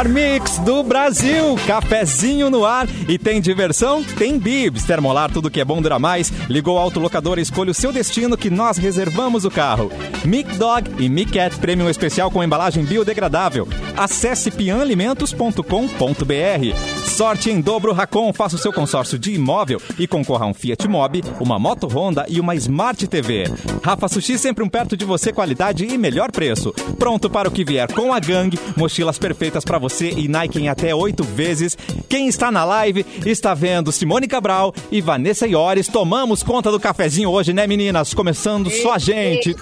melhor mix do Brasil. Cafezinho no ar e tem diversão? Tem bibs. Termolar, tudo que é bom dura mais. Ligou o autolocador escolha o seu destino que nós reservamos o carro. Mic Dog e Mic Cat Premium Especial com embalagem biodegradável. Acesse pianalimentos.com.br. Sorte em dobro Racon. Faça o seu consórcio de imóvel e concorra a um Fiat Mobi, uma moto Honda e uma Smart TV. Rafa Sushi sempre um perto de você, qualidade e melhor preço. Pronto para o que vier com a gangue, mochilas perfeitas para você e Nike em até oito vezes. Quem está na live está vendo Simone Cabral e Vanessa Iores. Tomamos conta do cafezinho hoje, né, meninas? Começando só a gente.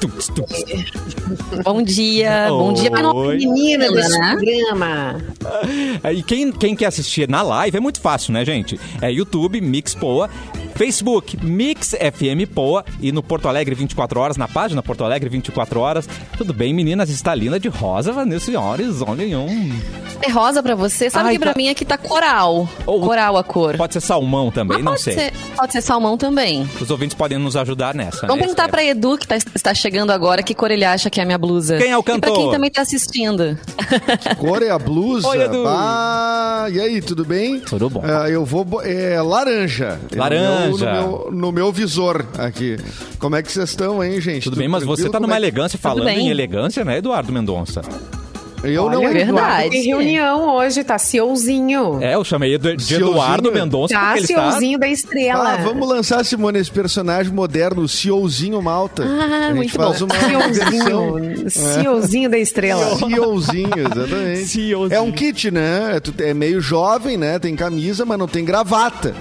Bom dia, bom dia pra Oi. Menina desse né? programa. E quem, quem quer assistir na live é muito fácil, né, gente? É YouTube, Mix Poa, Facebook, Mix FM Poa e no Porto Alegre 24 horas, na página Porto Alegre 24 horas. Tudo bem, meninas? Está linda de rosa, Vanessa Iores, olha um... É rosa pra você? Sabe Ai, que pra tá- mim aqui tá coral. Ou- Coral a cor. Pode ser salmão também, Mas não pode sei. Ser, pode ser salmão também. Os ouvintes podem nos ajudar nessa. Vamos né? perguntar pra Edu, que tá- está chegando agora, que cor ele acha que é a minha blusa. Quem é o E pra cantor? quem também tá assistindo. Cor é a blusa? Oi, Edu. Bah, e aí, tudo bem? Tudo bom. Ah, eu vou. É laranja. Laranja. Meu, no, meu, no meu visor aqui. Como é que vocês estão, hein, gente? Tudo bem, mas você tranquilo? tá Como numa é que- elegância, falando bem. em elegância, né, Eduardo Mendonça? Eu não Olha, verdade. Tem reunião hoje, tá CEOzinho. É, eu chamei de Ciozinho. Eduardo Mendonça Tá está... CEOzinho da estrela. Ah, vamos lançar, Simone, esse personagem moderno, o CEOzinho Malta. Ah, muito faz bom. uma versão. CEOzinho. CEOzinho da estrela. CEOzinho, exatamente. CEOzinho. É um kit, né? É É meio jovem, né? Tem camisa, mas não tem gravata.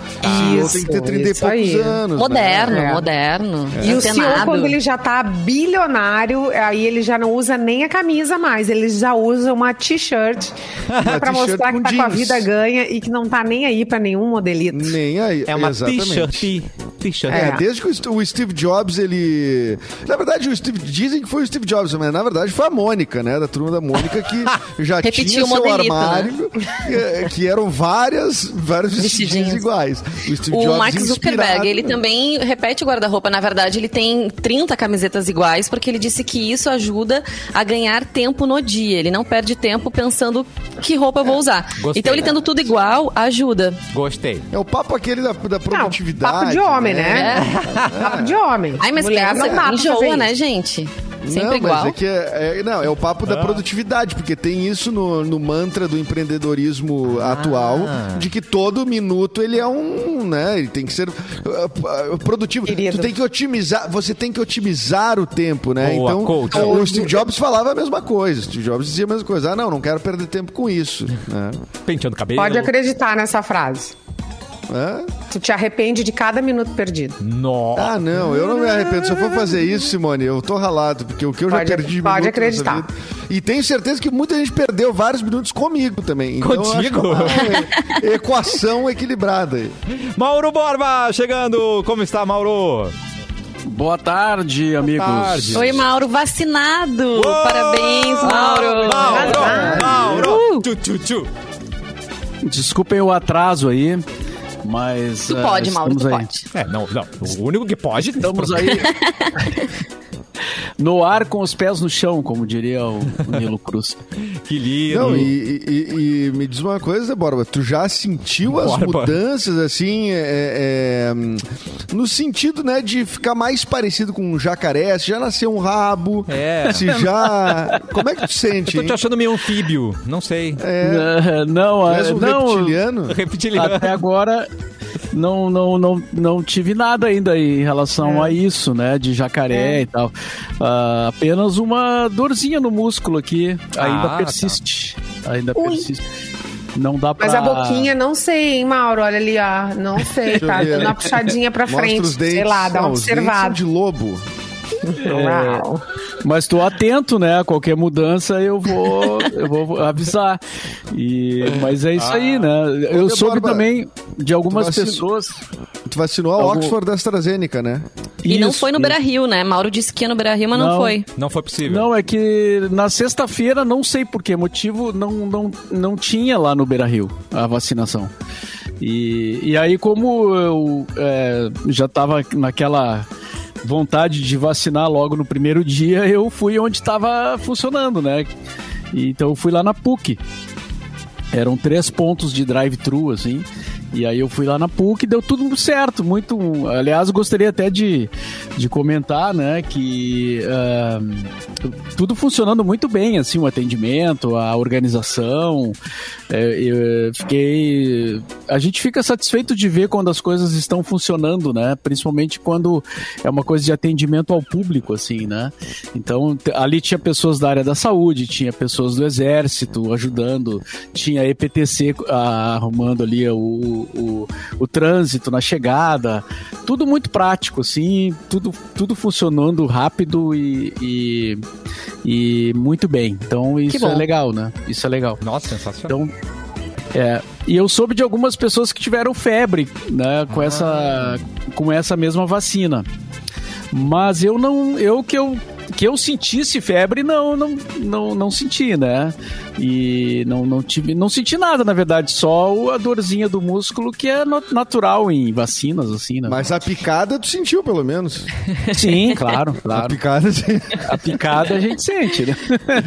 Isso, tem que ter 30 e poucos aí. anos. Moderno, né? É. moderno. E o CEO, quando ele já tá bilionário, aí ele já não usa nem a camisa mais, ele já usa uma t-shirt Uma pra t-shirt mostrar que tá com a jeans. vida ganha e que não tá nem aí pra nenhum modelito. Nem aí. É uma exatamente. t-shirt. T-shirt. É, É. desde que o St- o Steve Jobs, ele. Na verdade, o Steve... dizem que foi o Steve Jobs, mas na verdade foi a Mônica, né? Da turma da Mônica, que já tinha o seu modelito, armário, que, que eram várias, vários vestidinhos iguais. O Steve O Jobs Mark Zuckerberg, ele também repete o guarda-roupa. Na verdade, ele tem 30 camisetas iguais, porque ele disse que isso ajuda a ganhar tempo no dia. Ele não perde tempo pensando que roupa eu vou usar. Gostei. então, ele tendo tudo igual, ajuda. Gostei. É o papo aquele da, da Não, produtividade. papo de homem, né? É. Papo de homem. Ai, mas Mulher pensa, não pra enjoa, né, gente? Sempre não, igual. Mas é que é, é- não, é o papo da produtividade, porque tem isso no, no mantra do empreendedorismo atual, de que todo minuto ele é um, né, ele tem que ser uh, uh, produtivo. Querido. Tu tem que otimizar, você tem que otimizar o tempo, né? Boa, então, coach. o Steve Jobs falava a mesma coisa. Steve Jobs dizia a mesma coisa. Ah, não, não quero perder tempo com isso, né? Penteando cabelo. Pode acreditar nessa frase. Hã? Tu te arrepende de cada minuto perdido. Nossa. Ah, não, eu não me arrependo. Se eu for fazer isso, Simone, eu tô ralado, porque o que eu Pode- já perdi de pode acreditar. E tenho certeza que muita gente perdeu vários minutos comigo também. Então, Contigo? é equação equilibrada aí. Mauro Borba chegando. Como está, Mauro? Boa tarde, amigos. tarde. Oi, Mauro, vacinado. Uou! Parabéns, Mauro. Mauro! Ah. Mauro! Uh! Tchu, tchu, tchu. Desculpem o atraso aí, mas. Tu pode, Mauro, tu aí. pode. É, não, não. O único que pode... Estamos aí. no ar com os pés no chão, como diria o, o Nilo Cruz. Que lindo. Não, e, e- e me diz uma coisa, Borba, tu já sentiu as Borba. mudanças, assim, é, é, hum, no sentido, né, de ficar mais parecido com um jacaré, se já nasceu um rabo, É. se já... Como é que tu sente, Tô te achando meio anfíbio. Não sei. É, não, eh, és um não. reptiliano? Reptiliano. Até agora não, não, não, não tive nada ainda em relação a isso, né? De jacaré e tal. Ah, apenas uma dorzinha no músculo aqui. Ainda Ah, persiste. Ainda Ui. persiste. Não dá pra. Mas a boquinha, não sei, hein, Mauro? Olha ali, ó. Não sei, tá dando uma puxadinha pra frente. os dentes. Sei lá, dá Não, uma os dentes são observada. de lobo. Uau. Mas tô atento, né? A qualquer mudança eu vou, eu vou avisar. E, mas é isso aí, né? Eu Ô, soube Borba, também de algumas tu pessoas. Tu vacinou a Algum- Oxford da AstraZeneca, né? E não Isso, foi no. Beira Rio, né? Mauro disse que ia no Beira Rio, mas não, Não. foi. Não foi possível. Não, é que na sexta-feira, não sei por que motivo, não, não, não tinha lá no Beira Rio a vacinação. E, e aí, como eu é, já estava naquela vontade de vacinar logo no primeiro dia, eu fui onde estava funcionando, né? Então eu fui lá na PUC. Eram três pontos de drive-thru, assim. E aí eu fui lá na PUC e deu tudo certo, muito. Aliás, gostaria até de, de comentar, né, que uh, tudo funcionando muito bem, assim, o atendimento, a organização. É, eu fiquei. A gente fica satisfeito de ver quando as coisas estão funcionando, né? Principalmente quando é uma coisa de atendimento ao público, assim, né? Então, ali tinha pessoas da área da saúde, tinha pessoas do exército ajudando, tinha EPTC ah, arrumando ali o o, o, trânsito na chegada, tudo muito prático, assim, tudo, tudo funcionando rápido e, e, e muito bem. Então isso é legal, né? Isso é legal. Nossa, sensacional. Então, é, e eu soube de algumas pessoas que tiveram febre, né, com ah. essa com essa mesma vacina. Mas eu não, eu que eu que eu sentisse febre, não, não, não, não senti, né? E não, não tive, não senti nada, na verdade, só a dorzinha do músculo que é natural em vacinas, assim, né? Mas a picada tu sentiu, pelo menos. Sim, claro, claro. A picada, sim. A picada a gente sente, né?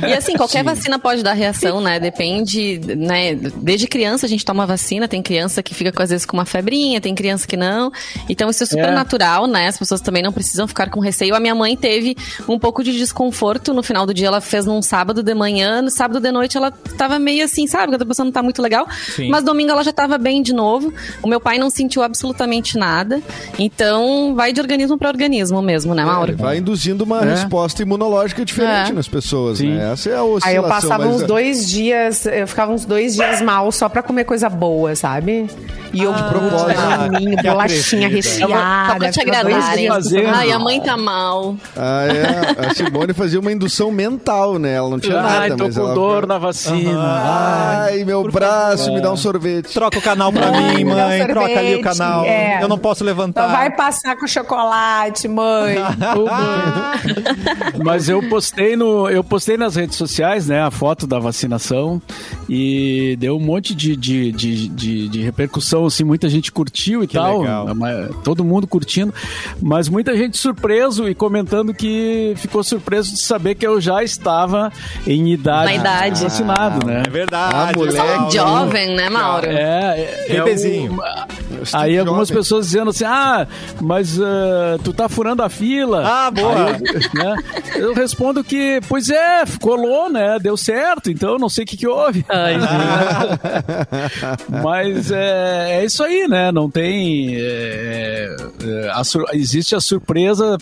E assim, qualquer sim. vacina pode dar reação, né? Depende, né? Desde criança a gente toma vacina, tem criança que fica às vezes com uma febrinha, tem criança que não. Então isso é super é. natural, né? As pessoas também não precisam ficar com receio. A minha mãe teve um pouco de desconforto no final do dia, ela fez num sábado de manhã, no sábado de noite ela tava meio assim, sabe? Que a pessoa não tá muito legal. Sim. Mas domingo ela já tava bem de novo. O meu pai não sentiu absolutamente nada. Então, vai de organismo para organismo mesmo, né, Mauro? É, vai induzindo uma é. resposta imunológica diferente é. nas pessoas, Sim. né? Essa é a oscilação. Aí eu passava uns é- dois dias, eu ficava uns dois dias mal só pra comer coisa boa, sabe? E eu, ah, de propósito, bolachinha recheada. Só pra te agradar. Ai, a mãe tá mal. Ah, é. A Simone fazia uma indução mental, né? Ela não tinha Ai, nada, tô mas com ela... dor na vacina. Ai, meu braço, favor. me dá um sorvete. Troca o canal pra mim, mãe. Troca ali o canal. É. Eu não posso levantar. Então vai passar com chocolate, mãe. Mas eu postei no, eu postei nas redes sociais, né, a foto da vacinação e deu um monte de, de, de, de, de repercussão, assim, muita gente curtiu e que tal. Legal. Todo mundo curtindo, mas muita gente surpreso e comentando que ficou surpreso de saber que eu já estava em idade, Na idade. Vacinado, né? É verdade. Ah, moleque. jovem, né, Mauro? É, é, é Bebezinho. Aí algumas jovem. pessoas dizendo assim, ah, mas uh, tu tá furando a fila. Ah, boa. Aí, né, eu respondo que, pois é, colou, né, deu certo, então não sei o que que houve. Ai, mas é, é, isso aí, né, não tem... É, é a, existe a surpresa,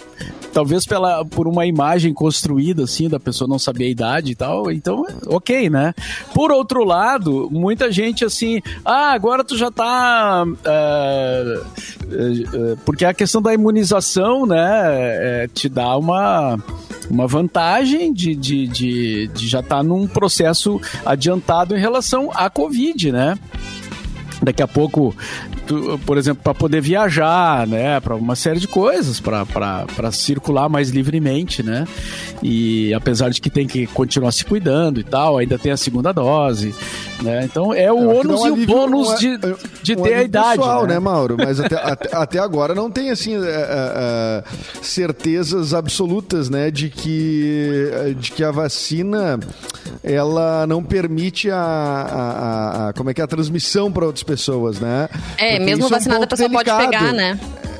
talvez pela, por uma imagem construída, assim, da pessoa não saber a idade e tal, então, ok, né? Por outro lado, muita gente assim, ah, agora tu já tá. Uh, porque a questão da imunização, né, uh, te dá uma uma vantagem de, de, de, de já estar tá num processo adiantado em relação à Covid, né? Daqui a pouco tu, por exemplo, para poder viajar, né, para uma série de coisas, para circular mais livremente, né? E apesar de que tem que continuar se cuidando e tal, ainda tem a segunda dose, né? Então é o é, ônus e o bônus de, é, de um ter a idade. Pessoal, né? né, Mauro? Mas até, até, até, agora não tem assim é, é, certezas absolutas, né, de que de que a vacina ela não permite a, a, a como é que é a transmissão para outras pessoas, né? É, Porque mesmo vacinada é um a pessoa delicado. pode pegar, né?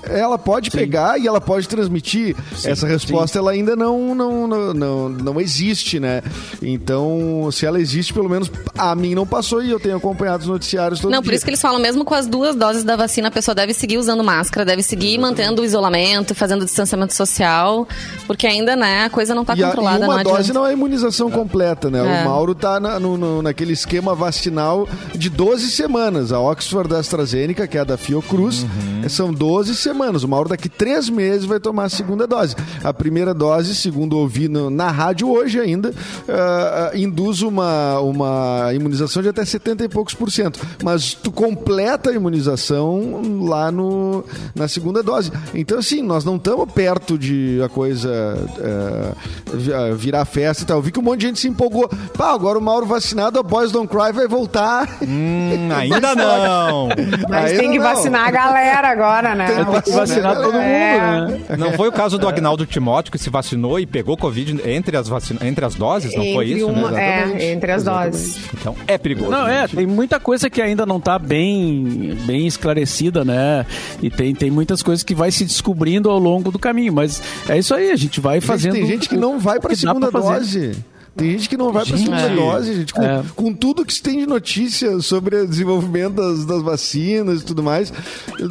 Ela pode sim. pegar e ela pode transmitir. Sim, Essa resposta sim. ela ainda não, não, não, não, não existe, né? Então, se ela existe, pelo menos a mim não passou e eu tenho acompanhado os noticiários todo Não, dia. por isso que eles falam, mesmo com as duas doses da vacina, a pessoa deve seguir usando máscara, deve seguir Exatamente. mantendo o isolamento, fazendo o distanciamento social, porque ainda, né, a coisa não está controlada. E uma não dose não é imunização completa, né? É. O Mauro tá na, no, no, naquele esquema vacinal de 12 semanas. A Oxford da AstraZeneca, que é a da Fiocruz, uhum. são 12 semanas semanas. O Mauro daqui três meses vai tomar a segunda dose. A primeira dose, segundo ouvi no, na rádio hoje ainda, uh, induz uma, uma imunização de até 70 e poucos por cento. Mas tu completa a imunização lá no, na segunda dose. Então, assim, nós não estamos perto de a coisa uh, virar festa e tal. Eu vi que um monte de gente se empolgou. Pá, agora o Mauro vacinado, a Boys Don't Cry vai voltar. Hum, ainda não. Mas ainda tem que não. vacinar a galera agora, né? Que vacinar né, todo mundo, É. né? Não foi o caso do Agnaldo Timóteo que se vacinou e pegou Covid entre as, vacina, entre as doses? Não foi Entre isso, uma- né? Exatamente. É, entre as doses. Então é perigoso. Não, é, gente. tem muita coisa que ainda não tá bem, bem esclarecida, né? E tem, tem muitas coisas que vai se descobrindo ao longo do caminho, mas é isso aí, a gente vai Gente, fazendo. tem gente que não vai para a segunda dose. Tem gente que não vai para segunda dose, gente. Com, É. com tudo que se tem de notícia sobre o desenvolvimento das, das vacinas e tudo mais,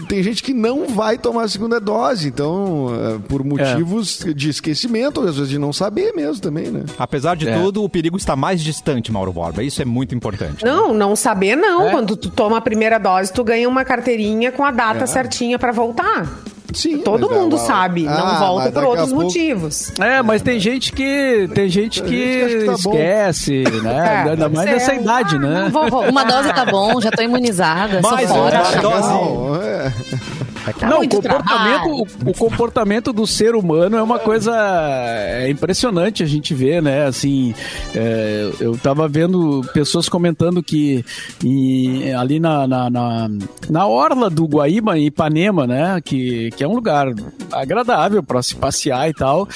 tem gente que não vai tomar a segunda dose. Então, é, por motivos de esquecimento, às vezes de não saber mesmo também, né? Apesar de É. tudo, o perigo está mais distante, Mauro Borba. Isso é muito importante. né? Não, não saber não. É? Quando tu toma a primeira dose, tu ganha uma carteirinha com a data certinha pra voltar. Sim. Todo mas, mundo ah, sabe, ah, não volta por outros pouco- motivos. É, mas tem gente que tem gente que, gente que tá esquece, né? É, Ainda mais nessa idade, né? Não vou voltar. Uma dose tá bom, já tô imunizada, sou Mais fora. uma dose. Não. Dá Não, o comportamento, o, o comportamento do ser humano é uma coisa é impressionante a gente ver, né? Assim, é, eu tava vendo pessoas comentando que em- ali na, na, na, na orla do Guaíba, em Ipanema, né? Que, que é um lugar agradável para se passear e tal.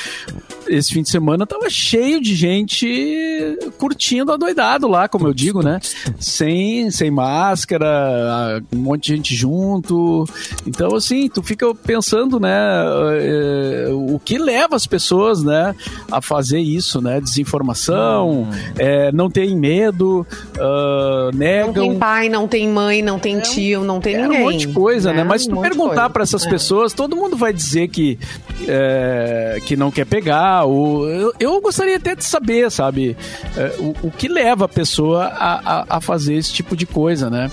Esse fim de semana tava cheio de gente curtindo adoidado lá, como eu digo, né? Sem, sem máscara, um monte de gente junto. Então, assim, tu fica pensando, né, eh, o que leva as pessoas, né, a fazer isso, né? Desinformação, eh, não tem medo, Não negam. tem pai, não tem mãe, não tem tio, não tem É ninguém. um monte de coisa, né? Mas se Um tu de perguntar pra essas É. pessoas, todo mundo vai dizer que, é, que não quer pegar. Ou, eu, eu gostaria até de saber, sabe, é, o, o que leva a pessoa a, a, a fazer esse tipo de coisa, né?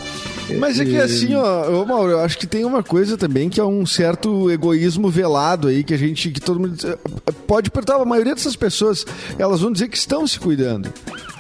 Mas é que assim, ó, ô Mauro, eu acho que tem uma coisa também que é um certo egoísmo velado aí, que a gente, que todo mundo pode perguntar, a maioria dessas pessoas, elas vão dizer que estão se cuidando.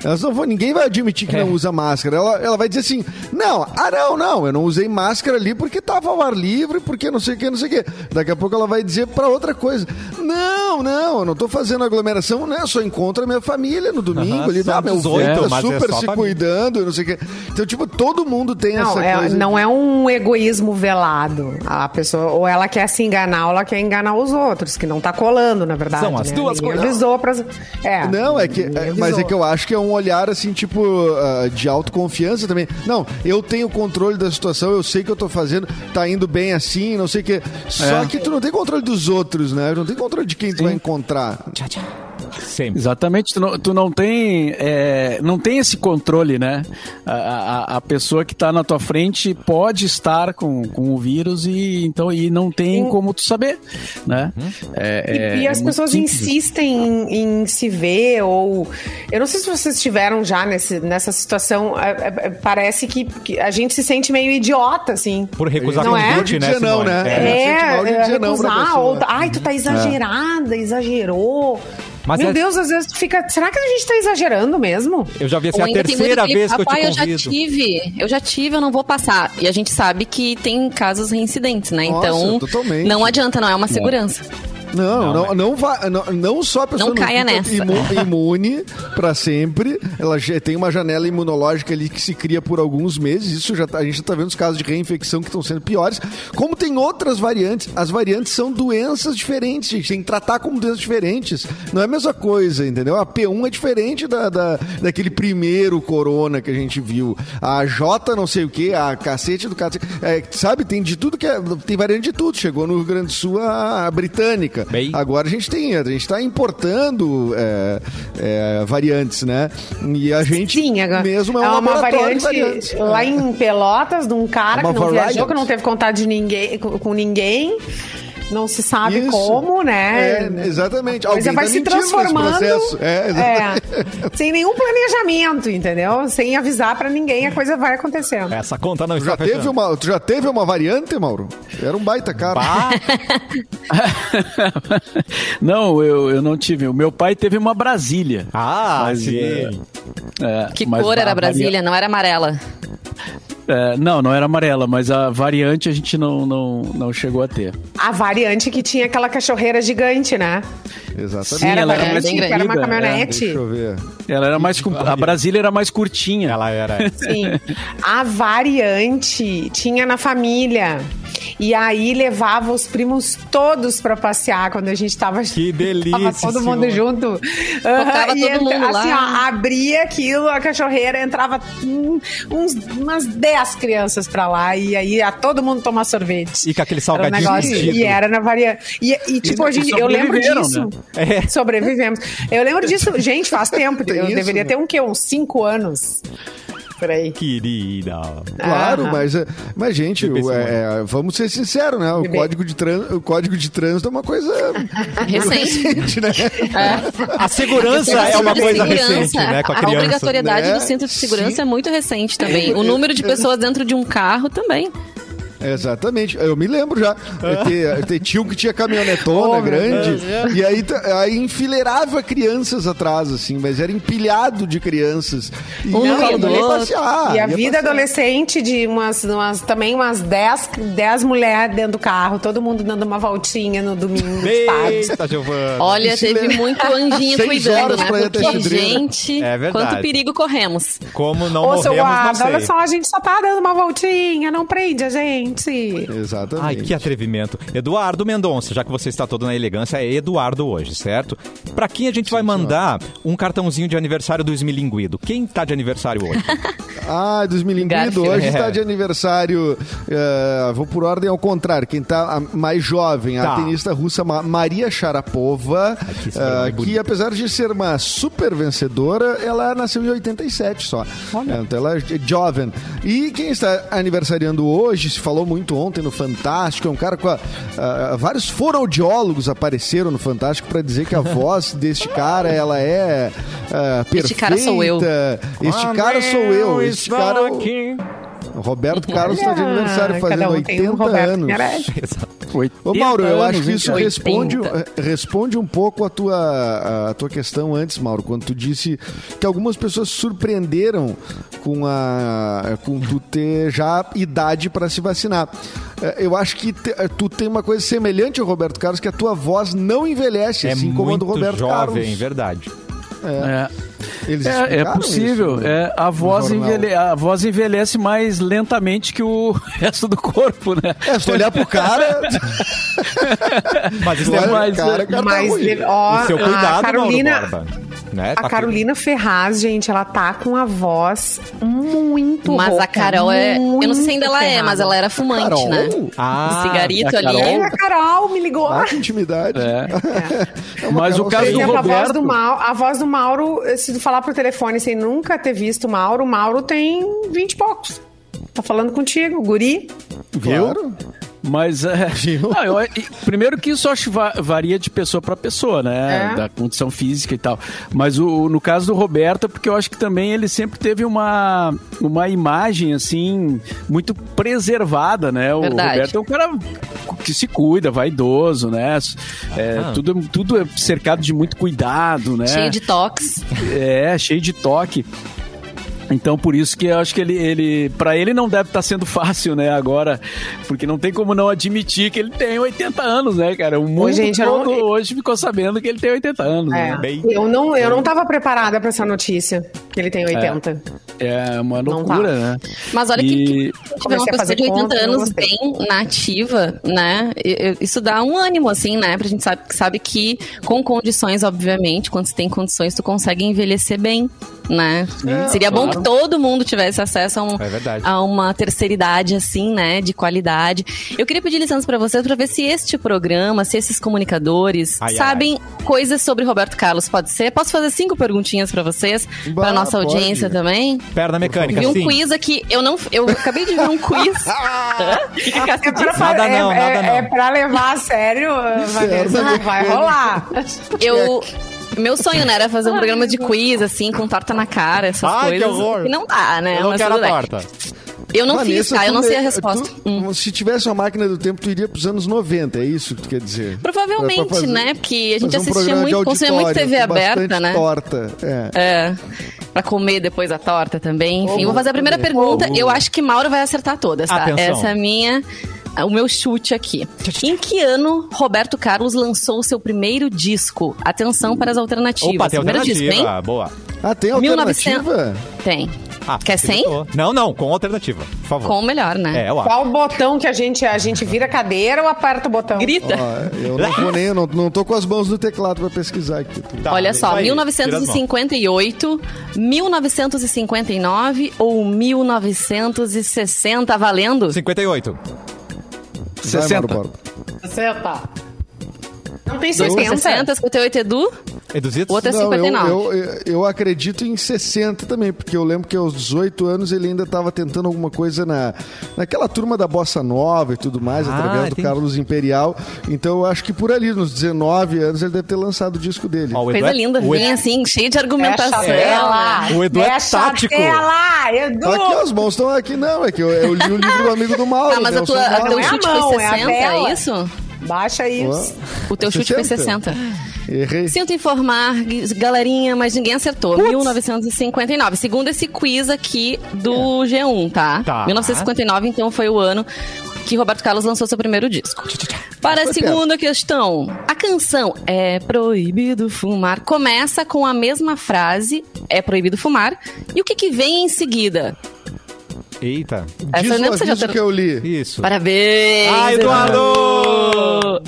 Elas não vão, ninguém vai admitir que não usa máscara. Ela, ela vai dizer assim: não, ah, não, não, eu não usei máscara ali porque tava ao ar livre, porque não sei o que, não sei o que. Daqui a pouco ela vai dizer pra outra coisa: não, não, eu não tô fazendo aglomeração, né? Só encontro a minha família no domingo Aham, ali. Ah, meu 18, filho tá é super só se família. cuidando, não sei o que. Então, tipo, todo mundo tem Não, essa é, coisa. não é um egoísmo velado. A pessoa, ou ela quer se enganar, ou ela quer enganar os outros, que não tá colando, na verdade. São as né? duas coisas. avisou pras... É, Não, é que, é- mas é que eu acho que é um olhar assim, tipo, ah, de autoconfiança também. Não, eu tenho controle da situação, eu sei que eu tô fazendo, tá indo bem assim, não sei o quê. Só É. que tu não tem controle dos outros, né? Não tem controle de quem tu vai encontrar. Sempre. Exatamente, tu não, tu não tem é, não tem esse controle, né? A, a, a pessoa que está na tua frente pode estar com, com o vírus e então e não tem Sim. como tu saber, né? É, E, é- e é as pessoas simples. insistem em, em se ver, ou. Eu não sei se vocês estiveram já nesse, nessa situação. é, é, é, parece que, que a gente se sente meio idiota, assim. Por recusar Não é? convite, né, Dizer não, né? É. É. sente mal de É, recusar, ou, ai, tu tá exagerada, exagerou. Mas Meu é- Deus, às vezes tu fica. Será que a gente tá exagerando mesmo? Eu já vi assim, a terceira vez que eu te Papai, eu já convido. tive, eu já tive, eu não vou passar. E a gente sabe que tem casos reincidentes, né? Nossa, então, totalmente. não adianta, não é uma segurança. Não, Não, não, não, vai, não, não só a pessoa Não caia fica nessa. imu- imune pra sempre, ela já tem uma janela imunológica ali que se cria por alguns meses, isso já tá- a gente já tá vendo os casos de reinfecção que estão sendo piores, como tem outras variantes, as variantes são doenças diferentes, gente, tem que tratar como doenças diferentes, não é a mesma coisa, entendeu? A P1 é diferente da, da- daquele primeiro corona que a gente viu, a J não sei o que, a cacete do cacete, é, sabe, tem de tudo que é, tem variante de tudo, chegou no Rio Grande do Sul a, a britânica, Bem. Agora a gente tem, a gente está importando é, é, variantes, né? E a gente Sim, agora. mesmo é, é um uma variante variantes. lá em Pelotas, de um cara Uma que não variant. viajou, que não teve contato de ninguém, com ninguém. Não se sabe Isso. como, né? É, exatamente. A coisa Alguém vai tá se transformando. processo. É. É, sem nenhum planejamento, entendeu? Sem avisar pra ninguém, a coisa vai acontecendo. Essa conta não Tu já, está teve uma, tu já teve uma variante, Mauro? Era um baita cara. Bah, não, eu, eu não tive. O meu pai teve uma Brasília. Ah, Mas, sim. É, Que cor a era varia- Brasília? Não era amarela. É, não, não era amarela, mas a variante a gente não, não, não chegou a ter. A variante que tinha aquela cachorreira gigante, né? Exatamente. Sim, era ela era mais era uma comprida, é. caminhonete. Deixa eu ver. Ela era mais com- a Brasília era mais curtinha. Ela era. Sim. A variante tinha na família. E aí levava os primos todos pra passear quando a gente tava. Que delícia, Tava todo mundo junto. Colocava e todo mundo assim, lá. ó, abria aquilo, a cachorreira, entrava hum, uns, umas 10 crianças pra lá. E aí a todo mundo tomar sorvete. E com aquele Era um salgadinho negócio, vestido. e era na varia. E, e, tipo, hoje em dia, eu lembro disso. né? É. Sobrevivemos. Eu lembro disso, gente, faz tempo. Tem eu isso, deveria né? ter um quê? Uns 5 anos. Por aí. Querida. Claro, Aham. mas, é, mas gente, é, é, vamos ser sinceros, né? O Bebê. código, de tran- o código de trânsito é uma coisa Recente. recente, né? A segurança é uma coisa segurança. recente, né? Com a A criança. obrigatoriedade né? do cinto de segurança Sim. é muito recente também. O número de pessoas dentro de um carro também. Exatamente, eu me lembro já. Ter, ter tio que tinha caminhonetona Oh, grande, e aí, aí enfileirava crianças atrás, assim, mas era empilhado de crianças. E Um ia passear, e a ia vida passear. adolescente de umas, umas também umas 10 10 mulheres dentro do carro, todo mundo dando uma voltinha no domingo. Eita, Giovana. Olha, teve muito anjinho cuidando, né? Porque, gente, É verdade. quanto perigo corremos. Como não Ô, seu morremos, não guarda, olha só, a gente só tá dando uma voltinha, não prende a gente. Exatamente. Ai, que atrevimento. Eduardo Mendonça, já que você está todo na elegância, é Eduardo hoje, certo? Pra quem a gente vai mandar um cartãozinho de aniversário do Esmilinguido? Quem tá de aniversário hoje? Ah, dos Milinguido. Garfield. Hoje É. está de aniversário. eh, vou por ordem ao contrário. Quem está mais jovem, Tá. a tenista russa Ma- Maria Sharapova, que eh, que apesar de ser uma super vencedora, ela nasceu em 87 só. Eh, Então ela é jovem. E quem está aniversariando hoje, se falou muito ontem no Fantástico, é um cara com a, ah, vários fonoaudiólogos apareceram no Fantástico para dizer que a voz deste cara ela é ah, perfeita. Este cara sou eu. Este cara sou eu. Este cara. é o Roberto Carlos está de aniversário fazendo um tem um 80 Roberto anos. Ô Mauro, eu 80 acho que isso responde, 80. eh, responde um pouco a tua, a tua questão antes, Mauro, quando tu disse que algumas pessoas surpreenderam com, a, com tu ter já idade para se vacinar. Eh, Eu acho que te- eh, tu tem uma coisa semelhante ao Roberto Carlos, que a tua voz não envelhece, É assim como a do Roberto jovem, Carlos. verdade. É. Eles É, é explicaram possível. isso no- é, a, voz envelhe- a voz envelhece mais lentamente que o resto do corpo, né? É, se tu olhar pro cara, Mas isso é mais, cara, cara tá Mas, ruim. ó, o seu a cuidado, Carolina, Mauro Borba. Né? A Tá- Carolina Ferraz, gente, ela tá com a voz muito Mas rouca, a Carol é. Eu não sei se ainda ela é, ferrada. mas ela era fumante, Carol? né? Ah, o cigarito a ali. Carol? É, a Carol me ligou. Ah, que intimidade. É. É uma Mas o caso Por do exemplo, a voz Roberto. do Mauro, a voz do Mauro, se tu falar pro telefone sem nunca ter visto o Mauro, o Mauro tem 20 e poucos. Tá falando contigo, guri. Viu? Claro. Mas é. Viu? Ah, eu- primeiro que isso acho va- varia de pessoa para pessoa, né? É. Da condição física e tal. Mas o, no caso do Roberto, é porque eu acho que também ele sempre teve uma, uma imagem, assim, muito preservada, né? O Verdade. Roberto é um cara que se cuida, vaidoso, né? É, Ah. tudo, tudo é cercado de muito cuidado, né? Cheio de toques. É, cheio de toque. Então, por isso que eu acho que ele, ele para ele não deve estar sendo fácil, né, agora, porque não tem como não admitir que ele tem 80 anos, né, cara? O mundo gente, eu todo não- hoje ficou sabendo que ele tem 80 anos, É. né? Bem- Eu não, eu não tava preparada pra essa notícia, que ele tem 80. É uma Não loucura, tá. né? Mas olha E- que, que tiver uma pessoa fazer de 80 conta, anos bem na ativa, né? Isso dá um ânimo, assim, né? Pra gente sabe, sabe que com condições, obviamente, quando você tem condições, tu consegue envelhecer bem, né? Seria bom que todo mundo tivesse acesso a, um- É a uma terceira idade, assim, né? De qualidade. Eu queria pedir licença pra vocês pra ver se este programa, se esses comunicadores Ai, ai, sabem coisas sobre Roberto Carlos, pode ser? Posso fazer cinco perguntinhas pra vocês? Bah, pra nossa pode. audiência também? Perna mecânica, Vi um sim. quiz aqui. Eu não. Eu acabei de ver um quiz. É pra? Nada é, não, é- nada não. é pra levar a sério, Vanessa, não vai rolar. Eu. Meu sonho, né, era fazer um programa de quiz, assim, com torta na cara, essas Ai, que coisas. horror. E não dá, né? Eu não mas quero a torta. Eu não Vanessa, fiz, tá? Eu não sei a le- resposta. tu- Hum. Se tivesse uma máquina do tempo, tu iria pros anos 90, é isso que tu quer dizer? Provavelmente, Pra- pra fazer- né? Porque a gente um assistia muito, consumia muito TV aberta, né? torta, é. É. Pra comer depois a torta também. Enfim, vou fazer a primeira comer. pergunta. Ô, Eu acho que Mauro vai acertar todas, tá? Atenção. Essa é a minha. O meu chute aqui. Em que ano Roberto Carlos lançou o seu primeiro disco? Atenção para as alternativas. Opa, tem primeiro disco, hein? alternativa. Boa. Ah, tem 1900. alternativa? Tem. Ah, Quer sem? Não, não, com alternativa, por favor. Com o melhor, né? É, eu acho. Qual botão que a gente, a gente vira a cadeira ou aperta o botão? Grita. eu não vou nem, eu não, não tô com as mãos no teclado pra pesquisar aqui. Tá, Olha só, aí, 1958, 1959 ou 1960, valendo? 58. 60. 60. Não tem 60. 60, 58, Edu? Eduzitos? O outro é 59. Eu, eu, eu, acredito em 60 também, porque eu lembro que aos 18 anos ele ainda estava tentando alguma coisa na, naquela turma da Bossa Nova e tudo mais, ah, através do entendi. Carlos Imperial. Então eu acho que por ali, nos 19 anos, ele deve ter lançado o disco dele. Oh, Coisa é, linda, vinha assim, cheio de argumentação. É, o Edu é, é tático. Edu. Tá aqui, as mãos estão aqui, não. É que eu, eu, li o livro do amigo do Mauro. Ah, mas né? a tua, a teu chute mão, foi 60, é, é isso? Baixa isso. O teu 60? chute foi 60. Errei. Sinto informar, galerinha, mas ninguém acertou. Putz. 1959. Segundo esse quiz aqui do é. G1, tá? tá? 1959, então, foi o ano que Roberto Carlos lançou seu primeiro disco. Para a segunda questão, a canção É Proibido Fumar começa com a mesma frase, É Proibido Fumar, e o que, que vem em seguida? Eita. Essa Diz nem precisa ter... que eu li. Isso. Parabéns! Ai, Eduardo! Essa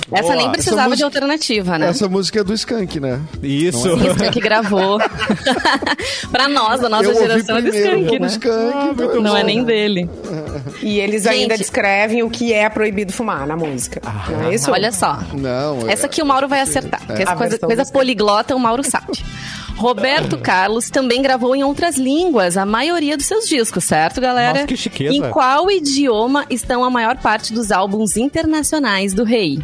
Boa. nem precisava música, de alternativa, né? Essa música é do Skank, né? Isso. Sim, o Skank gravou. pra nós, da nossa eu geração, é do Skank, né? Skank, ah, então não é nem dele. E eles Gente, ainda descrevem o que é proibido fumar na música. Ah, não é isso? Olha só. Não. Essa aqui o Mauro vai acertar. É. Essa coisa, coisa poliglota o Mauro sabe. Roberto Carlos também gravou em outras línguas a maioria dos seus discos, certo, galera? Nossa, que chiqueza. Em qual idioma estão a maior parte dos álbuns internacionais do rei?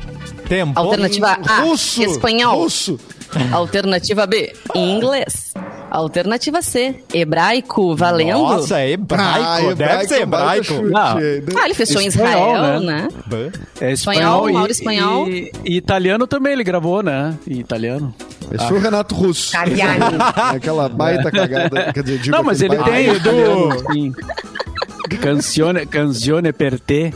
Tempo. Alternativa A, russo, espanhol. Russo. Alternativa B, inglês. Alternativa C, hebraico, valendo? Nossa, é hebraico. Ah, hebraico Deve ser hebraico. Não. Ah, ele fechou espanhol, em Israel, né? né? É espanhol, espanhol, Mauro espanhol. E, e, italiano também ele gravou, né? Em italiano. Ah. foi o Renato Russo. Cagliani. Aquela baita cagada. Quer dizer, Não, mas ele tem, Edu. Canzone, canzone per te.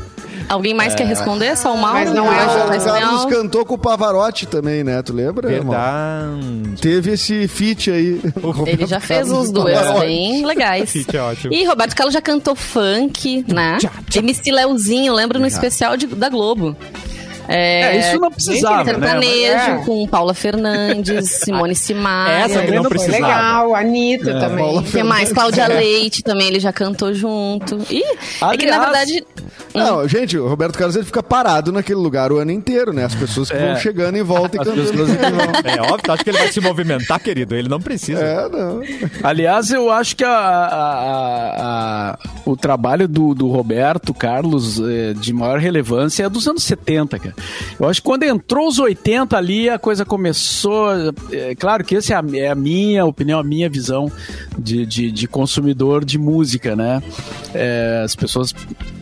Alguém mais é. quer responder? Só o Mauro? Mas não é. O Carlos cantou com o Pavarotti também, né? Tu lembra? Verdade. Teve esse feat aí. Ele já fez uns duetos bem legais. Feat é ótimo. E Roberto Carlos já cantou funk, né? MC Leozinho, lembro no especial de, da Globo. É, é, isso não precisava, né? Sertanejo é. com Paula Fernandes, Simone Simaria. Essa que não precisava. Foi legal, Anitta é, também. O que mais? Cláudia Leite também, ele já cantou junto. E Aliás, é que, na verdade... Não, hum. gente, o Roberto Carlos ele fica parado naquele lugar o ano inteiro, né? As pessoas que vão é. chegando e voltam e cantando. É óbvio, tu acha que ele vai se movimentar, querido? Ele não precisa. É, não. Aliás, eu acho que a, a, a, o trabalho do, do Roberto Carlos é, de maior relevância é dos anos 70, cara. Eu acho que quando entrou os 80 ali, a coisa começou. É, claro que essa é a, é a minha opinião, a minha visão de, de, de consumidor de música, né? É, as pessoas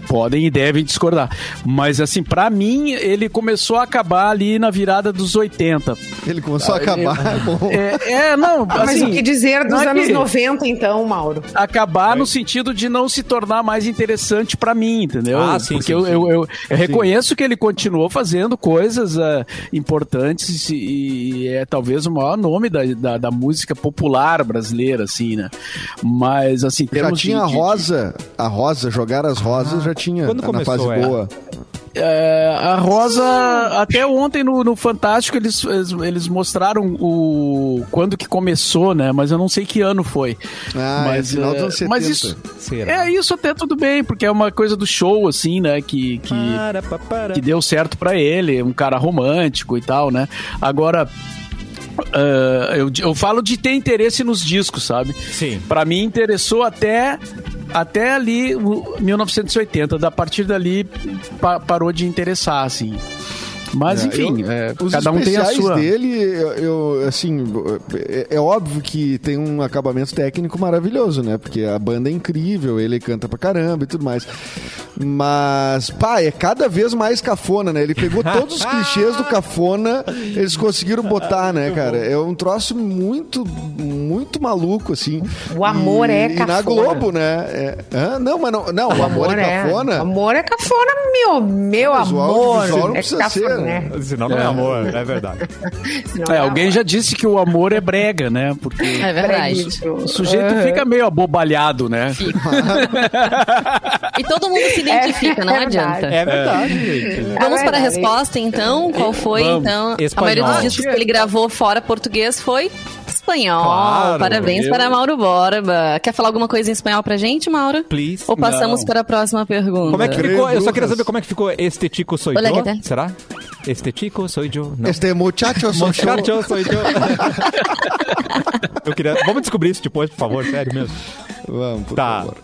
podem e devem discordar. Mas, assim, para mim, ele começou a acabar ali na virada dos 80. Ele começou a ah, acabar? É, é, não, assim, Mas o que dizer dos é anos que... 90, então, Mauro? Acabar no sentido de não se tornar mais interessante para mim, entendeu? Ah, sim, Porque sim, eu, sim. eu, eu, eu reconheço que ele continuou fazendo coisas uh, importantes e, e, é talvez o maior nome da, da, da, música popular brasileira, assim, né? Mas, assim, Já tinha de, a Rosa, a Rosa, jogar as rosas, ah. já tinha Quando na fase ela? boa. É, a Rosa, até ontem no, no Fantástico, eles, eles, mostraram o quando que começou, né? Mas eu não sei que ano foi. Ah, é mas, é final dos anos 70. Mas isso, é, isso até tudo bem, porque é uma coisa do show, assim, né? Que, que, para, para. que deu certo para ele, um cara romântico e tal, né? Agora, Uh, eu, eu falo de ter interesse nos discos, sabe? Sim. Para mim interessou até até ali 1980. Da partir dali pa, parou de interessar, assim. Mas, é, enfim, eu, é, cada um tem a sua. dele, eu, assim, é, é, óbvio que tem um acabamento técnico maravilhoso, né? Porque a banda é incrível, ele canta pra caramba e tudo mais. Mas, pá, é cada vez mais cafona, né? Ele pegou todos os clichês do cafona, eles conseguiram botar, né, cara? É um troço muito, muito maluco, assim. O amor e, é E cafona. na Globo, né? É- Hã? não, mas não, não o, amor, é cafona. O amor é cafona, meu, meu Mas o amor. audiovisual não é precisa ser, cafona. né? Senão não é amor, é verdade. Senão É, alguém já disse que o amor é brega, né? Porque É verdade. o sujeito Uhum. fica meio abobalhado, né? E todo mundo se identifica, É não verdade. adianta. É verdade, gente. Vamos É para a resposta, então. Qual foi, Vamos. então? A Espanhol. maioria dos discos que ele gravou fora português foi espanhol. Claro, Parabéns eu- para Mauro Borba. Quer falar alguma coisa em espanhol pra gente, Mauro? Please. Ou passamos Não. para a próxima pergunta? Como é que ficou? Eu só queria saber como é que ficou Estetico Soy Olha, Yo. Será? Estetico Soy Yo. Não. Este muchacho. Muchacho Soy Yo. Eu queria... Vamos descobrir isso depois, por favor, sério mesmo. Vamos, por Tá. favor.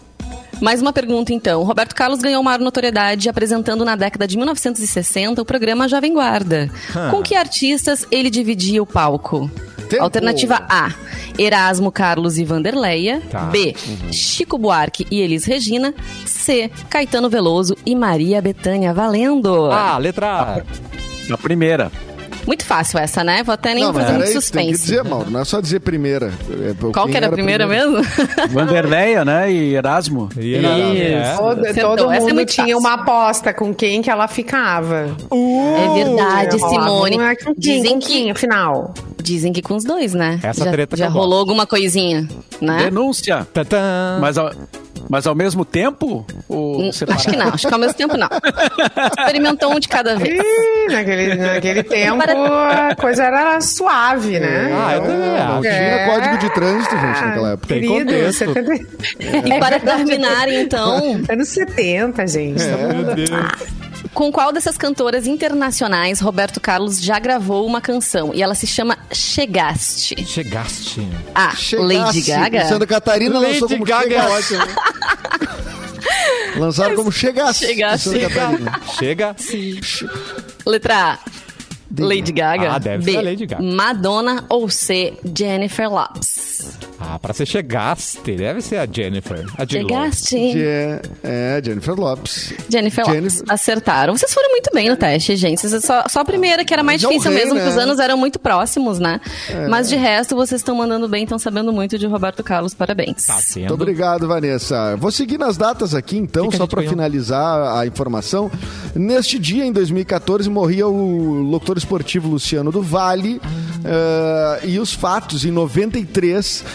Mais uma pergunta, então. Roberto Carlos ganhou maior notoriedade apresentando na década de 1960 o programa Jovem Guarda. Ah. Com que artistas ele dividia o palco? Tempo. Alternativa A: Erasmo Carlos e Vanderleia. Tá. B: Chico Buarque e Elis Regina. C: Caetano Veloso e Maria Bethânia Valendo. Ah, letra A. A primeira. Muito fácil essa, né? Vou até nem Não, fazer muito peraí, tem que suspense. dizer, Mauro, não é só dizer primeira. É, Qual que era a primeira mesmo? Vanderleia, né? E Erasmo. E era- Isso. Todo, todo Essa é mundo tinha fácil. uma aposta com quem que ela ficava. É verdade, Simone. com quem, Dizem com que quem, afinal? Dizem que com os dois, né? Essa já, treta que já rolou alguma coisinha, né? Denúncia. Tantã. Mas ao, mas ao mesmo tempo? Ou Hum, separado? Acho que não, acho que ao mesmo tempo não. Experimentou um de cada vez. Ih, naquele, naquele tempo a coisa era suave, né? Ah, eu também Não tinha É. código de trânsito, gente, naquela época. Tem Querido, contexto. 70... E para terminar, então, Anos 70, gente. É, Meu Deus. com qual dessas cantoras internacionais Roberto Carlos já gravou uma canção? E ela se chama Chegaste. Chegaste. A. Chegasse. Lady Gaga. Santa Catarina Lady lançou como Gaga é Chegasse. Lançaram como Chegasse. Chegasse. Catarina. Chega. Letra A. Lady Gaga. Ah, deve B. ser a Lady Gaga. Madonna ou C. Jennifer Lopes. Ah, pra ser chegaste, deve ser a Jennifer. A. Chegaste. Je- É, Jennifer Lopes. Jennifer Lopes. Jennifer- Acertaram. Vocês foram muito bem no teste, gente. Vocês- Só, só a primeira, que era mais Mas é o difícil rei, mesmo, né? que os anos eram muito próximos, né? Mas de resto, vocês estão mandando bem, estão sabendo muito de Roberto Carlos. Parabéns. Tá sendo. Muito obrigado, Vanessa. Vou seguir nas datas aqui, então, Que só para finalizar a informação. Neste dia, em 2014, morria o locutor esportivo Luciano do Vale. Eh, e os fatos, em 93,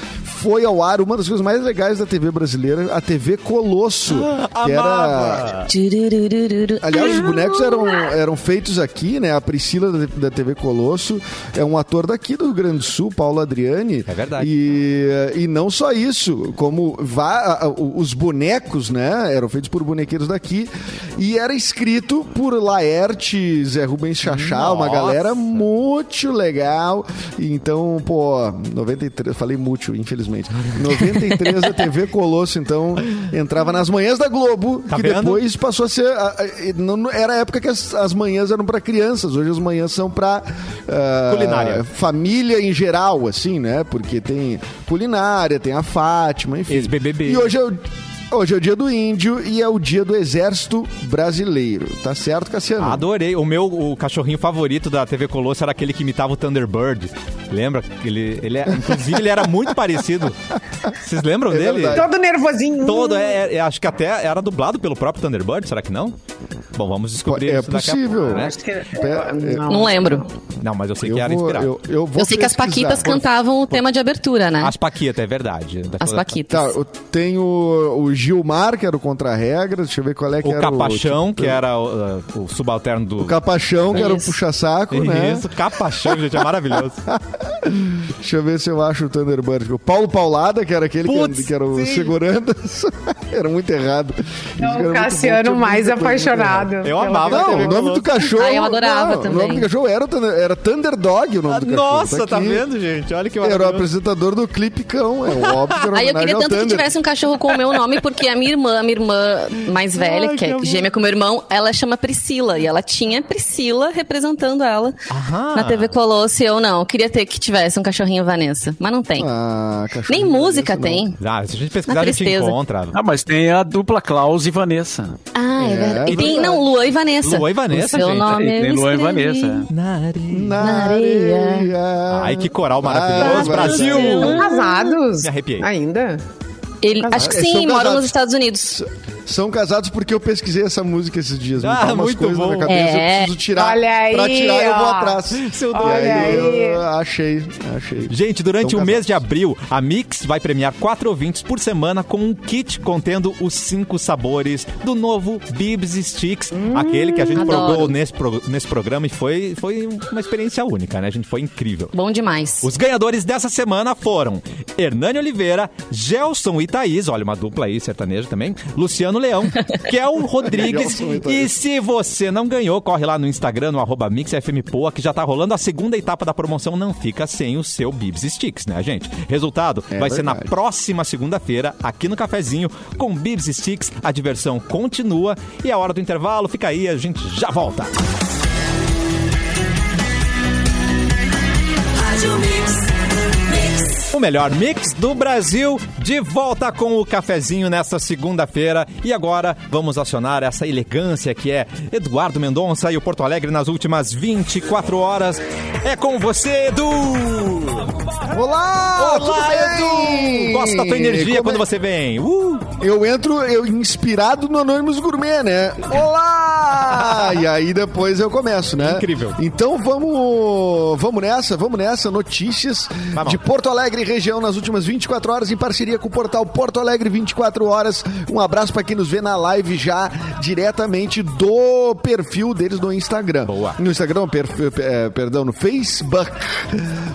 foi ao ar uma das coisas mais legais da TV brasileira, a TV Colosso. que era. Amava. Aliás, os bonecos eram, eram feitos aqui, né? A Priscila da, da TV Colosso é um ator daqui do Rio Grande do Sul, Paulo Adriani. É verdade. E, e não só isso, como vá, os bonecos, né? Eram feitos por bonequeiros daqui. E era escrito por Laerte, Zé Rubens Chachá, uma galera muito legal. Então, pô, 93, falei muito, infelizmente. 93 a TV Colosso, então, entrava nas manhãs da Globo, Tá que vendo? depois passou a ser. a- a- não- era a época que as, as manhãs eram para crianças, hoje as manhãs são para Culinária. família em geral, assim, né? Porque tem culinária, tem a Fátima, enfim. Ex-BBB. E hoje é o. Hoje é o dia do índio e é o dia do exército brasileiro. Tá certo, Cassiano? Adorei. O meu o cachorrinho favorito da TV Colosso era aquele que imitava o Thunderbird. Lembra? Ele, ele é- inclusive, ele era muito parecido. Vocês lembram É dele? verdade. Todo nervosinho. Todo, é, é- acho que até era dublado pelo próprio Thunderbird, será que não? Bom, vamos descobrir É isso daqui a possível. pouco, né? Acho que- É, não. Não lembro. Não, mas eu sei Eu que era vou, inspirado. eu, eu vou Eu sei que as. Paquitas cantavam o tema de abertura, né? As Paquita, é verdade. Da- As Paquitas. Tá, eu tenho o Gilmar, que era o contra-regra. Deixa eu ver qual é que O era Capachão, tipo, que era o, uh, o subalterno do... O Capachão, que era o puxa-saco, né? Isso, Capachão, gente, é maravilhoso. Deixa eu ver se eu acho o Thunderbird. O Paulo Paulada, que era aquele que, Putz, que era o sim. segurando. era muito errado. É o bom, Cassiano mais apaixonado. Eu amava Não, o nome do cachorro. Ah, eu adorava não, O também. nome do cachorro era, o Thunder- era Thunderdog, o nome do cachorro. Nossa, tá aqui. vendo, gente? Olha que Era o apresentador do Clipe Cão. É óbvio que era Aí eu queria tanto que tivesse um cachorro com o meu nome, porque a minha irmã, a minha irmã mais velha, Ai, que que é gêmea com meu irmão, ela chama Priscila. E ela tinha Priscila representando ela Aham. na TV Colosso. E eu não. Eu queria ter que tivesse um cachorrinho Vanessa. Mas não tem. Ah, Nem música Vanessa, não. tem. Ah, se a gente pesquisar, a gente encontra. Ah, mas tem a dupla Klaus e Vanessa. Ah, Ah, é, verdade. E tem, não, Lua e Vanessa. Lua e Vanessa, o seu gente. nome Tem eu Lua e. Vanessa. Na areia. Na areia. areia. Ai, que coral maravilhoso, Ah, Brasil! Estão casados? Me arrepiei. Ainda? Ele, acho que sim, são moram nos Estados Unidos. São casados porque eu pesquisei essa música esses dias. Me Ah, dá umas muito coisas bom. na cabeça, É. eu preciso tirar. Olha aí, pra tirar, eu vou ó. atrás. Seu E Olha aí, aí. eu achei, achei. Gente, durante São o mês de abril, a Mix vai premiar quatro ouvintes por semana com um kit contendo os cinco sabores do novo Bibs Sticks. aquele que a gente adoro. provou nesse, pro- nesse programa e foi, foi uma experiência única, né? A gente foi incrível. Bom demais. Os ganhadores dessa semana foram Hernani Oliveira, Gelson e Thaís, olha, uma dupla aí, sertaneja também, Luciano Leão, Kel Rodrigues. Gelson e e se você não ganhou, corre lá no Instagram, no arroba MixFMPoa, que já tá rolando a segunda etapa da promoção. Não fica sem o seu Bibs Sticks, né, gente? Resultado É vai ser na verdade. próxima segunda-feira, aqui no Cafezinho, com Bibs Sticks. A diversão continua e a hora do intervalo fica aí, a gente já volta. O melhor mix do Brasil, de volta com o cafezinho nesta segunda-feira. E agora vamos acionar essa elegância que é Eduardo Mendonça e o Porto Alegre nas últimas 24 horas. É com você, Edu! Olá, Olá? Edu! Gosto da tua energia Como quando é- você vem. Uh! Eu entro eu inspirado no Anônimos Gourmet, né? Olá! e aí depois eu começo, né? Incrível. Então vamos, vamos nessa, vamos nessa. Notícias de Porto Alegre e região nas últimas 24 horas em parceria com o portal Porto Alegre 24 horas. Um abraço para quem nos vê na live já diretamente do perfil deles no Instagram. Boa. No Instagram, perfil, é, perdão, no Facebook.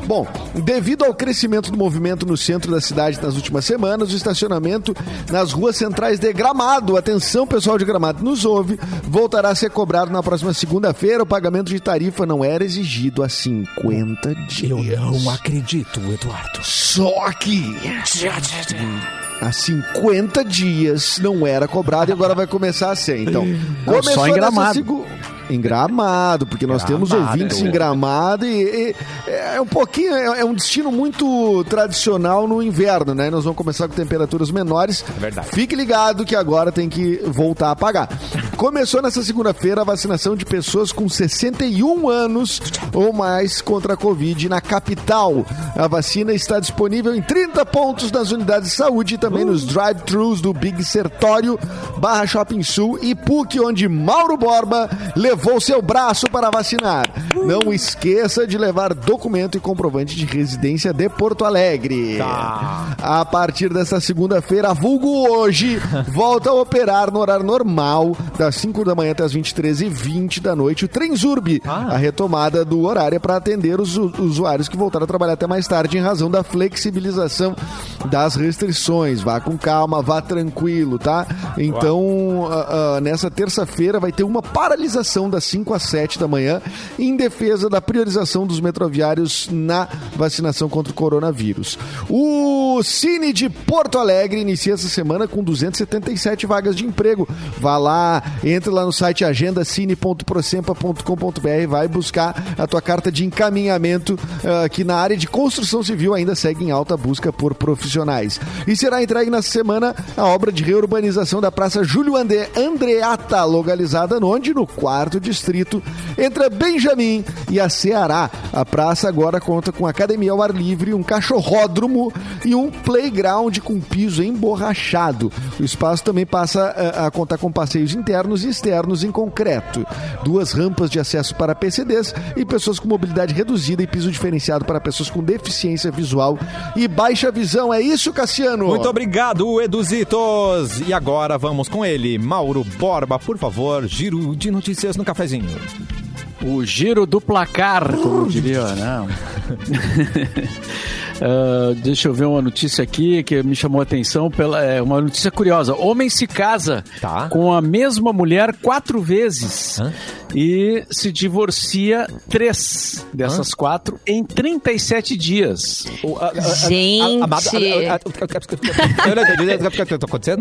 Bom, devido ao crescimento do movimento no centro da cidade nas últimas semanas, o estacionamento nas ruas centrais de Gramado, atenção pessoal de Gramado, nos ouve, voltará a ser cobrado na próxima segunda-feira. O pagamento de tarifa não era exigido há 50 dias. acredito, Eduardo. Só que há 50 dias não era cobrado e agora vai começar a ser. Então, Não, só em Gramado. segu- Em Gramado, porque nós temos Gramado. ouvintes em Gramado e, e é um pouquinho, é, é um destino muito tradicional no inverno, né? Nós vamos começar com temperaturas menores. É verdade. Fique ligado que agora tem que voltar a pagar. Começou nessa segunda-feira a vacinação de pessoas com 61 anos ou mais contra a Covid na capital. A vacina está disponível em 30 pontos nas unidades de saúde e também nos drive-thrus do Big Sertório, Barra Shopping Sul e PUC, onde Mauro Borba levou seu braço para vacinar. Não esqueça de levar documento e comprovante de residência de Porto Alegre. Tá. A partir desta segunda-feira, vulgo hoje, volta a operar no horário normal, das 5 da manhã até as 23h20 da noite, o Trenzurb. Ah. A retomada do horário é para atender os usuários que voltaram a trabalhar até mais tarde em razão da flexibilização das restrições. Vá com calma, vá tranquilo, tá? Então, ah, ah, nessa terça-feira vai ter uma paralisação das 5 às 7 da manhã em defesa da priorização dos metroviários na vacinação contra o coronavírus. O Cine de Porto Alegre inicia essa semana com 277 vagas de emprego. Vá lá, entre lá no site agendacine.procempa.com.br vai buscar a tua carta de encaminhamento ah, que na área de construção civil ainda segue em alta busca por profissionais. E será entregue nessa semana a obra de reurbanização da Praça Júlio Ande- Andreata, localizada onde? No quarto distrito, entre Benjamin e a Ceará. A praça agora conta com academia ao ar livre, um cachorródromo e um playground com piso emborrachado. O espaço também passa a, a contar com passeios internos e externos em concreto. Duas rampas de acesso para PCDs e pessoas com mobilidade reduzida e piso diferenciado para pessoas com deficiência visual e baixa visão. É isso, Cassiano? Muito obrigado, Eduzitos! E agora vamos com ele, Mauro Borba, por favor, giro de notícias no cafezinho. O giro do placar, como diria, não. Ah, deixa eu ver uma notícia aqui que me chamou a atenção. Pela, é uma notícia curiosa. Homem se casa Tá. com a mesma mulher quatro vezes. Hã? e se divorcia três dessas quatro em 37 dias. Gente. Tá?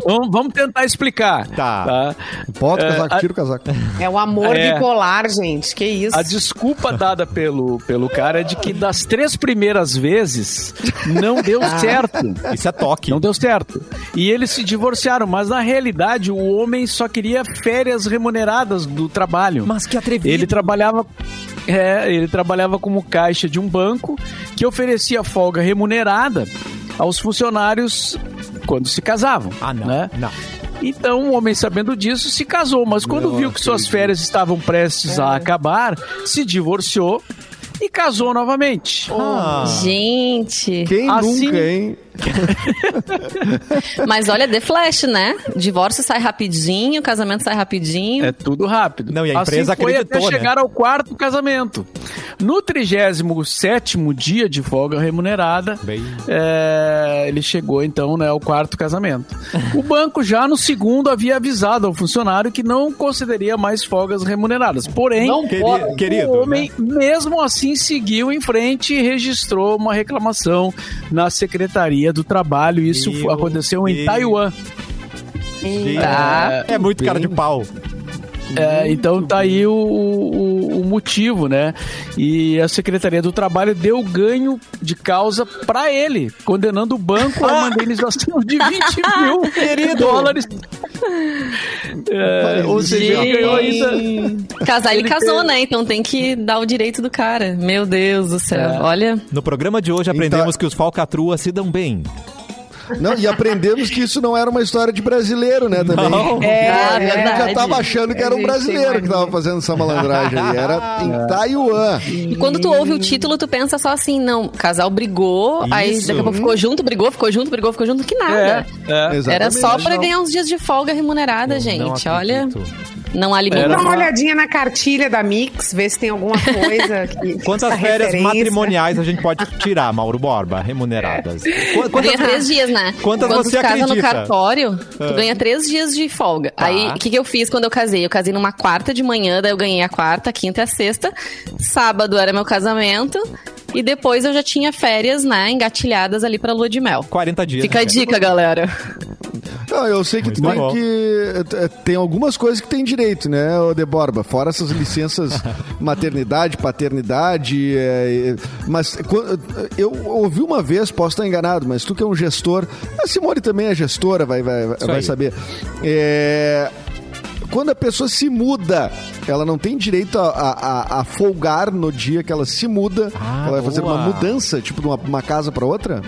Vamos, tentar explicar. Tá. Bota o É, casaco, tira o casaco. É o amor É. bipolar, gente. Que isso. A desculpa dada pelo, pelo cara é de que das três primeiras vezes não deu certo. Isso é toque. Não deu certo. E eles se divorciaram, mas na realidade o homem só queria férias remuneradas do trabalho. Mas que atrevido. Ele trabalhava. É, ele trabalhava como caixa de um banco que oferecia folga remunerada aos funcionários quando se casavam. Ah, não. Né? Não. Então, o homem, sabendo disso, se casou, mas quando Não viu que suas férias estavam prestes a acabar, se divorciou e casou novamente. Ah. Gente. Quem Assim- nunca, hein? Mas olha, The Flash, né? Divórcio sai rapidinho, casamento sai rapidinho. É tudo rápido. Não, e a empresa assim foi até né? chegar ao quarto casamento. No 37 dia de folga remunerada, Bem. é, ele chegou então né, ao quarto casamento. O banco já no segundo havia avisado ao funcionário que não concederia mais folgas remuneradas. Porém, Não Queri- pode. querido, o homem, né? mesmo assim, seguiu em frente e registrou uma reclamação na Secretaria do Trabalho. Isso Meu aconteceu em Deus. Taiwan. Tá. É muito cara de pau. É, então tá aí o, o- o motivo, né? E a Secretaria do Trabalho deu ganho de causa pra ele, condenando o banco a uma indenização de 20 mil dólares. É, ou seja, ele ganhou ainda. Casar, ele, Ele casou, teve- né? Então tem que dar o direito do cara. Meu Deus do céu. É. Olha. No programa de hoje aprendemos Então- que os falcatruas se dão bem. Não, e aprendemos que isso não era uma história de brasileiro, né, também. Não. É, A gente já verdade. tava achando que era um brasileiro que uma- tava fazendo essa malandragem aí. Era em Taiwan. E quando tu ouve o título, tu pensa só assim, não, o casal brigou, aí Isso. daqui a pouco ficou junto, brigou, ficou junto, brigou, ficou junto, que nada. É, é. Exatamente. Era só pra Não. ganhar uns dias de folga remunerada, Não gente. Olha. Não há limite. Dá uma olhadinha na cartilha da Mix, ver se tem alguma coisa que. Quantas férias referência. matrimoniais a gente pode tirar, Mauro Borba, remuneradas? Qu- Quantas, Ganha três dias, né? Quantas quando você tu casa no cartório, tu ganha três dias de folga. Tá. Aí, o que, que eu fiz quando eu casei? Eu casei numa quarta de manhã, daí eu ganhei a quarta, a quinta e a sexta. Sábado era meu casamento. E depois eu já tinha férias, né, engatilhadas ali pra lua de mel. 40 dias. Fica a né? dica, galera. Não, eu sei que tem bom. que. eh, Tem algumas coisas que tem direito, né, ô De Borba? Fora essas licenças maternidade, paternidade. eh, mas eu ouvi uma vez, posso estar enganado, mas tu que é um gestor. A Simone também é gestora, vai, vai, vai aí. saber. É, quando a pessoa se muda, ela não tem direito a, a- a folgar no dia que ela se muda. Ah, ela vai fazer boa. uma mudança, tipo, de uma, uma casa para outra?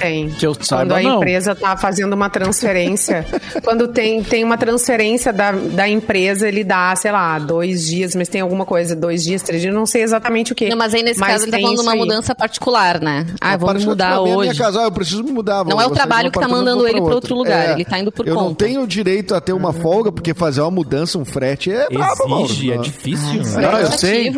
Tem. Que eu Quando saiba, a não. empresa tá fazendo uma transferência. quando tem, tem uma transferência da, da empresa, ele dá, sei lá, dois dias, mas tem alguma coisa, dois dias, três dias, não sei exatamente o que. Não, mas aí nesse caso ele tá falando de uma aí. mudança particular, né? Ah, A vou me parte mudar da minha- hoje. Minha casa, ah, eu preciso me mudar. Não é o trabalho que tá mandando ele pra outro lugar, ele tá indo por eu não conta. tenho direito a ter uma folga, porque fazer uma mudança, um frete é brabo. Exige, é difícil. Isso né? Não, é eu sei.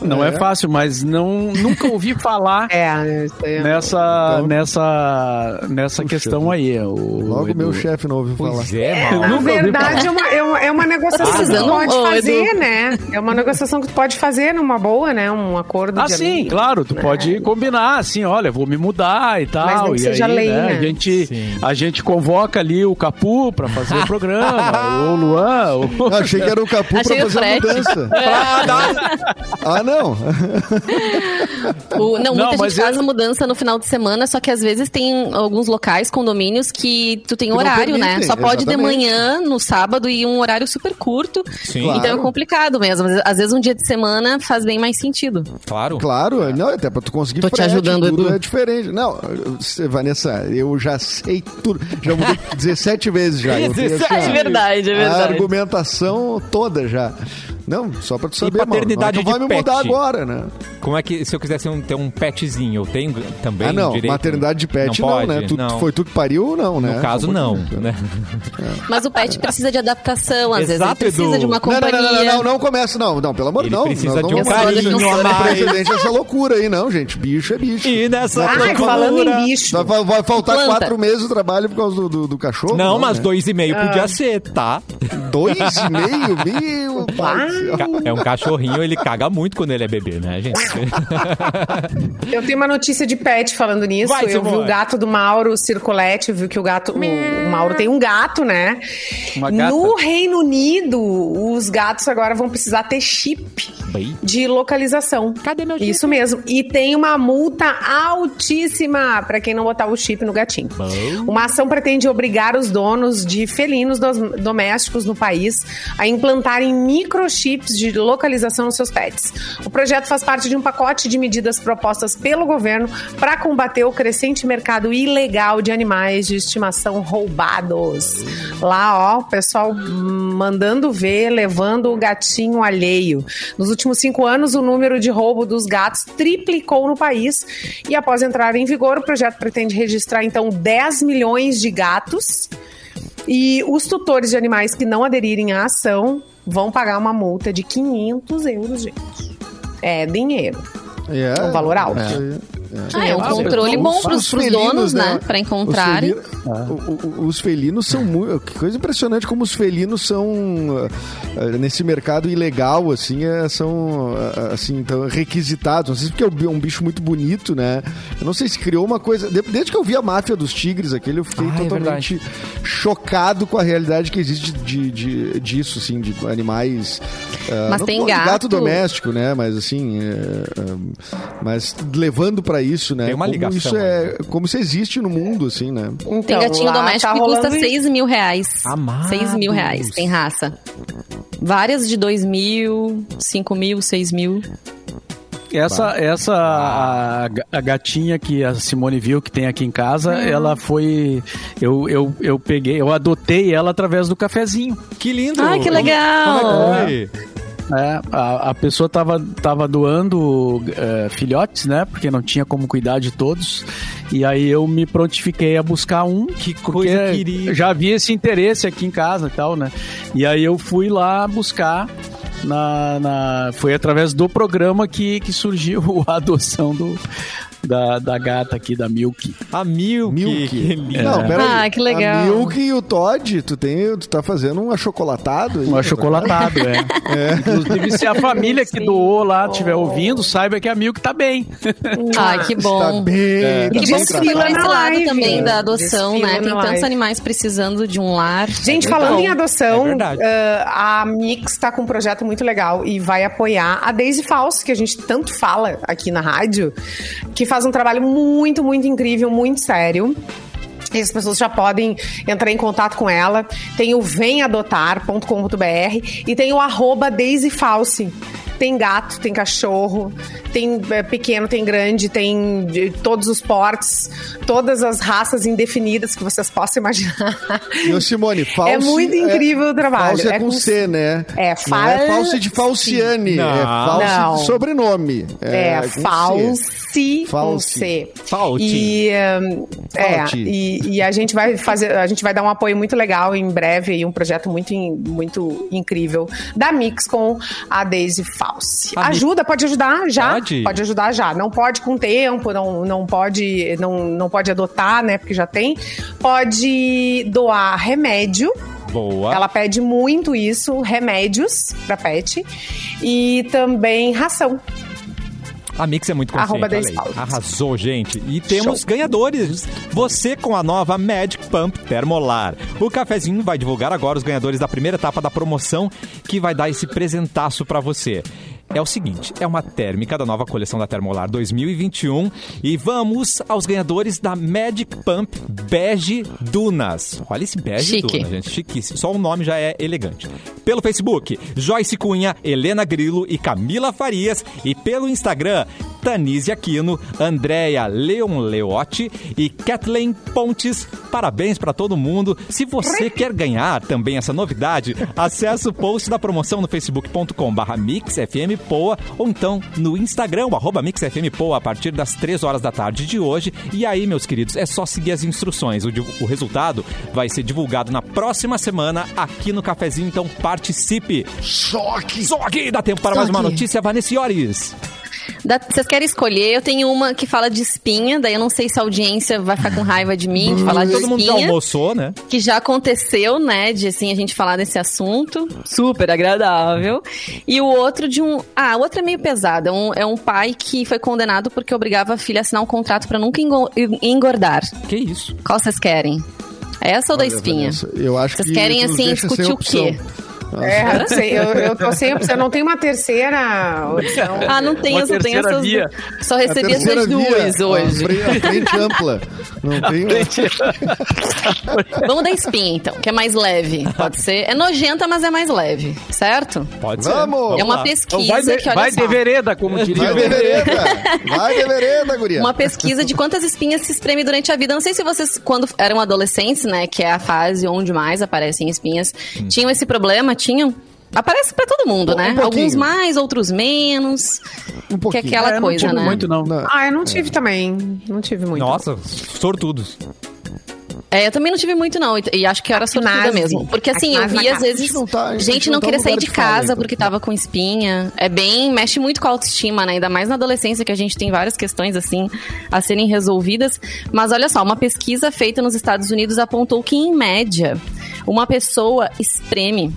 Não é fácil, mas não, nunca ouvi falar É, aí. nessa, Então- nessa, nessa Puxa questão aí. O, Logo Edu. meu chefe não ouviu falar. Pois é, Eu Mauro. Na verdade, é uma, é uma, é negociação que tu pode ô, fazer, Edu. né? É uma negociação que tu pode fazer numa boa, né? Um acordo Ah, de sim, claro, tu pode combinar, assim, olha, vou me mudar e tal. Mas nem que e seja aí, lei, né, né? A gente, Sim. a gente convoca ali o Capu pra fazer o programa, ou o Luan, ou... Ah, achei que era o Capu pra Achei o fazer a mudança. ah, não. O- não, Não, muita gente eu- faz a mudança no final de semana, só que às vezes tem alguns locais, condomínios, que tu tem Que horário, né? Só pode de exatamente. manhã, no sábado, e um horário super curto. Sim. Claro. Então é complicado mesmo. Às- Às vezes um dia de semana faz bem mais sentido. Claro. Claro, não, até pra tu conseguir Tô te frete, ajudando, tudo Edu. é diferente. Não, Vanessa, eu já sei tudo. Já mudei 17 vezes já. Eu tenho, 17 assim, É verdade, é A verdade. argumentação toda já. Não, só pra tu saber, Mauro, paternidade não, tu vai de me mudar pet? agora, né? Como é que, se eu quisesse um- ter um petzinho, eu tenho também ah, não, direito? maternidade de pet não, pode, né? Tu, não. Foi tu que pariu, não, né? No caso, não. pouquinho. Né? Mas o pet precisa de adaptação, às vezes ele Exato, precisa Edu. de uma Não, companhia. não, não, não, não, não começa, não, não, pelo amor de Ele Deus. não. precisa não, de não um carinho a mais. precedente essa loucura aí, não, gente. Bicho é bicho. E nessa Ai, loucura- falando em bicho. Vai, vai faltar Planta. quatro meses de trabalho por causa do, do, do cachorro? Não, mas né? dois e meio Ah. podia ser, tá? Dois e meio, meu pai. É um cachorrinho, ele caga muito quando ele é bebê, né, gente? Eu tenho uma notícia de pet falando nisso. Vai, eu vi o gato do Mauro Circolete, viu que o gato. O, o Mauro tem um gato, né? Uma gata. No Reino Unido, os gatos agora vão precisar ter chip Bem. de localização. Cadê meu chip? Isso mesmo. E tem uma multa altíssima para quem não botar o chip no gatinho. Bom. Uma ação pretende obrigar os donos de felinos dos- domésticos no país a implantarem microchips de localização nos seus pets. O projeto faz parte de um pacote de medidas propostas pelo governo para combater o crescente mercado ilegal de animais de estimação roubados. Lá, ó, o pessoal mandando ver, levando o gatinho alheio. Nos últimos cinco anos, o número de roubo dos gatos triplicou no país. E após entrar em vigor, o projeto pretende registrar, então, 10 milhões de gatos. E os tutores de animais que não aderirem à ação vão pagar uma multa de 500 euros, gente. É dinheiro. É, Um valor alto. É. Ah, é um Ah, controle bom pros, os pros felinos, donos, né? né? Pra encontrarem. Os, felino- o- o- os felinos são muito. Que coisa impressionante como os felinos são. ah, ah, nesse mercado ilegal, assim, é, são ah, assim, tão requisitados. Não sei se porque é um bi- bicho muito bonito, né? Eu não sei se criou uma coisa. de- Desde que eu vi a máfia dos tigres, aquele, eu fiquei Ah, é totalmente chocado com a realidade que existe de, de- disso, assim, de animais. ah, Mas não tem de gato. doméstico, né? Mas assim. é, ah, mas levando pra isso, né? Tem uma como ligação, Isso é, como isso existe no mundo, assim, né? Então, Tem gatinho lá doméstico tá que custa rolando 6 mil reais. Amados. 6 mil reais, tem raça. Várias de 2 mil, 5 mil, 6 mil. Essa, essa a, a gatinha que a Simone viu que tem aqui em casa, ela foi. Eu, eu, eu peguei, eu adotei ela através do cafezinho. Que lindo! Ai, que Como- legal! Como é que foi? É, a, a pessoa tava, tava doando é, filhotes, né? Porque não tinha como cuidar de todos. E aí eu me prontifiquei a buscar um. Que porque coisa querida. Já havia esse interesse aqui em casa e tal, né? E aí eu fui lá buscar. Na, na- foi através do programa que, que surgiu a adoção do, da, da gata aqui, da Milk. A Milk. Milk. Que lindo. Não, pera aí. Ah, que legal. A Milk e o Todd, tu, tem, tu tá fazendo um achocolatado? aí, Um né? achocolatado, é. Inclusive, se a família que doou lá estiver ouvindo, saiba que a Milk tá bem. Ai, que Tá bom. bem. E Que bom que desfila pra esse lado live. também da adoção, Desfila né? Tem tantos live. animais precisando de um lar. Gente, É falando em adoção, É ah, a Mix está com um projeto muito legal e vai apoiar a Daisy Falso, que a gente tanto fala aqui na rádio, que faz um trabalho muito, muito incrível, muito sério. E as pessoas já podem entrar em contato com ela. Tem o vemadotar.com.br e tem o arroba Daisy False. Tem gato, tem cachorro, tem é, pequeno, tem grande, tem de todos os portes, todas as raças indefinidas que vocês possam imaginar. E o Simone, falso. É muito incrível o trabalho. Falso é, É com com C, né? É Não é fal- falso de Falciane. Não. É falso Não. de sobrenome. É, falsi com Falsi. C. Falti. E, hum, é, Falti. e, e a gente vai fazer, a gente vai dar um apoio muito legal em breve e um projeto muito, muito incrível da Mix com a Daisy Falsi. Ajuda, pode ajudar já? Pode? ajudar já. Não pode com tempo, não, não pode não, não pode adotar, né, porque já tem. Pode doar remédio Boa. ela pede muito isso, remédios pra pet e também ração. A Mix é muito consciente, Arroba olha aí. 10 pautas. Arrasou, gente. E temos ganhadores. Você com a nova Magic Pump Termolar. O cafezinho vai divulgar agora os ganhadores da primeira etapa da promoção que vai dar esse presentaço pra você. É o seguinte, é uma térmica da nova coleção da Termolar 2021 e vamos aos ganhadores da Magic Pump Bege Dunas. Olha esse Bege Chique. Dunas, gente, chiquíssimo. Só o nome já é elegante. Pelo Facebook, Joyce Cunha, Helena Grilo e Camila Farias. E pelo Instagram, Tanise Aquino, Andréia Leon Leotti e Kathleen Pontes. Parabéns pra todo mundo. Se você quer ganhar também essa novidade, acesse o post da promoção no facebook.com barra mixfmpoa ou então no Instagram, arroba mixfmpoa, a partir das 3 horas da tarde de hoje. E aí, meus queridos, é só seguir as instruções. O, o resultado vai ser divulgado na próxima semana aqui no Cafezinho, então participe. Choque! Aqui dá tempo para mais uma Choque. notícia, Vanessa Iores. Da- Vocês querem escolher? Eu tenho uma que fala de espinha, daí eu não sei se a audiência vai ficar com raiva de mim, de falar de Todo mundo já espinha. almoçou, né? que já aconteceu, né, de assim a gente falar desse assunto, super agradável. E o outro de um, ah, o outro é meio pesado, é um, é um pai que foi condenado porque obrigava a filha a assinar um contrato pra nunca engo- engordar. Que isso? Qual vocês querem? Essa ou da Olha, espinha? Vanessa, Eu acho Vocês que querem, assim, discutir o opção. quê? É, eu, sei, eu, eu tô sem opção. Não tenho uma terceira opção. Ah, não tem, Uma eu só tenho essas via. duas. Só A recebi essas duas hoje. A frente ampla. Não tem. Vamos da espinha, então, que é mais leve. Pode ser. É nojenta, mas é mais leve, certo? Pode ser. Vamos! É uma pesquisa Então vai de, que, olha vai só. de vereda, como diria. Vai de vereda! Vai de vereda, guria! Uma pesquisa de quantas espinhas se espreme durante a vida. Não sei se vocês, quando eram adolescentes, né, que é a fase onde mais aparecem espinhas, tinham esse problema? Tinham? Aparece pra todo mundo, Um né? pouquinho. Alguns mais, outros menos. Um Que é pouquinho. aquela É, não coisa, tive né? muito, não. Não. Ah, eu não tive também. Não tive muito. Nossa, sortudos. É, eu também não tive muito, não. E- acho que eu era sortuda mesmo. Porque assim, eu vi às vezes não tá- gente gente não não tá queria sair de de fala, casa então. porque tava com espinha. É bem. mexe muito com a autoestima, né? Ainda mais na adolescência, que a gente tem várias questões assim a serem resolvidas. Mas olha só, uma pesquisa feita nos Estados Unidos apontou que, em média, uma pessoa espreme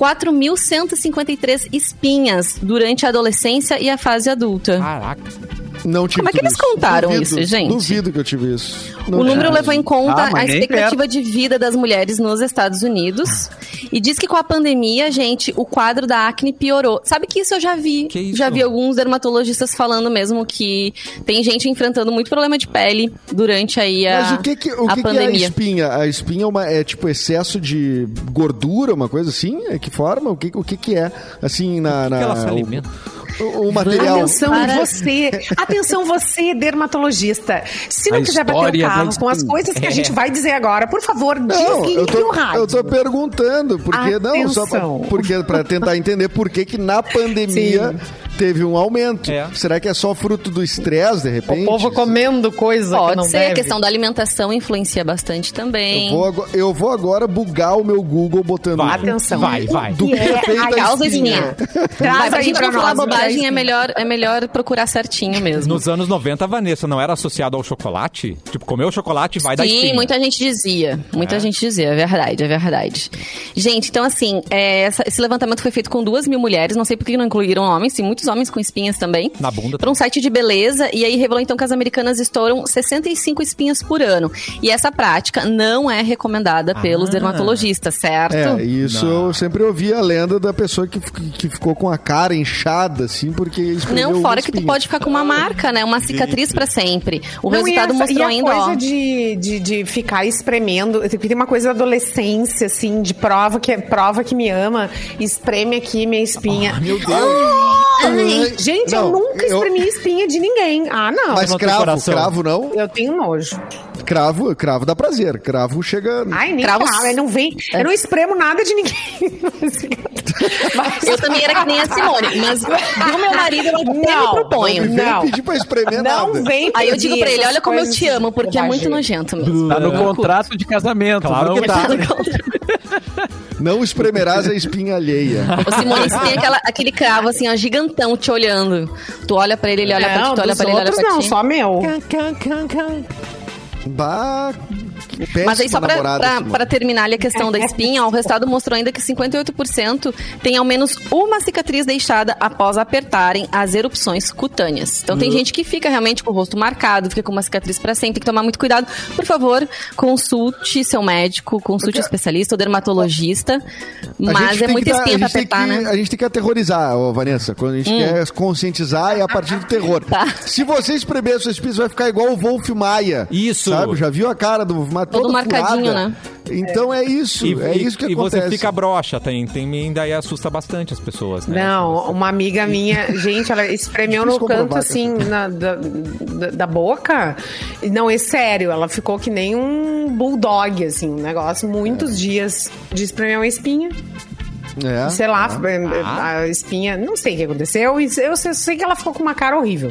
4.153 espinhas durante a adolescência e a fase adulta. Caraca. Não tive Como é que eles contaram Duvido, isso, gente? Duvido que eu tive isso. Não O número levou em conta Ah, a expectativa de vida das mulheres nos Estados Unidos e diz que com a pandemia, gente, o quadro da acne piorou. Sabe que isso eu já vi. Que isso? Já vi alguns dermatologistas falando mesmo que tem gente enfrentando muito problema de pele durante aí a, Mas o que que, o a que, que é a pandemia. espinha? A espinha é, uma, é tipo excesso de gordura, uma coisa assim? É que forma? O que, o que, que é? Assim, na. que na- ela se alimenta? O, o material. Atenção Para- você, atenção você, dermatologista. Se não A quiser bater o carro com as coisas que a gente vai dizer agora, por favor, Não, desligue eu tô, o rádio. eu tô perguntando, porque não, só pra, Atenção. porque para tentar entender por que que na pandemia teve um aumento. É. Será que é só fruto do estresse de repente? O povo comendo coisa que Pode não ser, deve. a questão da alimentação influencia bastante também. Eu vou, agora, eu vou agora bugar o meu Google botando Vai. Atenção. Vai, vai. do que que é é a a Causa espinha. Traz pra gente pra não falar nós, bobagem, é melhor, é melhor procurar certinho mesmo. Nos anos 90, Vanessa, não era associado ao chocolate? Tipo, comeu chocolate vai dar Sim, espinha. muita gente dizia. Muita gente dizia, é verdade, é verdade. Gente, então assim, é, essa- esse levantamento foi feito com duas mil mulheres, não sei por que não incluíram homens, tem muitos homens com espinhas também. Na bunda Para um site de beleza, e aí revelou então que as americanas estouram 65 espinhas por ano. E essa prática não é recomendada pelos Ah. dermatologistas, certo? É, isso eu sempre ouvi a lenda da pessoa que, que ficou com a cara inchada, assim, porque espremeu Não, fora que tu pode ficar com uma marca, né? Uma cicatriz pra sempre. O Não, resultado e essa- mostrou e a ainda, coisa ó. de, de, de ficar espremendo. Tem uma coisa da adolescência, assim, de prova que, prova que me ama, espreme aqui minha espinha. Meu Deus. Ai, gente, eu Não, nunca eu- espremi espinha de ninguém. Ah, não. Mas não cravo, coração. cravo não. Eu tenho nojo. Cravo, cravo dá prazer. Cravo chega. Ai, nem cravo. Eu não vem. Eu não espremo nada de ninguém. Mas- Eu também era que nem a Simone, mas do meu marido eu Não, proponho. não me vem não. pedir pra espremer Não nada. vem Aí eu digo pra ele, olha como eu te amo, porque é muito nojento mesmo. Tá no Eu curto. contrato de casamento. Claro não? que tá. Tá no contrato. Não espremerás a espinha alheia. O Simone você tem aquela- aquele cravo assim, ó, gigantão te olhando. Tu olha pra ele, ele olha pra ti, Não, tu olha pra ele, ele olha outros pra não, ti. só meu. Bah, péssima Mas aí só pra terminar ali a questão da espinha, o resultado mostrou ainda que 58% tem ao menos uma cicatriz deixada após apertarem as erupções cutâneas. Então Uhum. tem gente que fica realmente com o rosto marcado, fica com uma cicatriz pra sempre, tem que tomar muito cuidado. Por favor, consulte seu médico, consulte o especialista, o dermatologista. A Mas é muita dar- espinha a pra apertar, que- né? A gente tem que aterrorizar, ô, Vanessa. Quando a gente quer conscientizar, é a partir do terror. Tá. Se você espremer a sua espinha, você vai ficar igual o Wolf Maia. Isso. Sabe? Já viu a cara do Wolf Maia? Todo marcadinho, furada. né? Então é isso. E, é e- isso que e acontece. você fica broxa, tem, tem, daí assusta bastante as pessoas, né? Não, uma amiga minha, gente, ela espremeu no canto assim na- da, da, da boca. Não, é sério, ela ficou que nem um bulldog, assim, um negócio, muitos dias de espremer uma espinha. É, sei lá, é. a espinha, não sei o que aconteceu. Eu sei que ela ficou com uma cara horrível.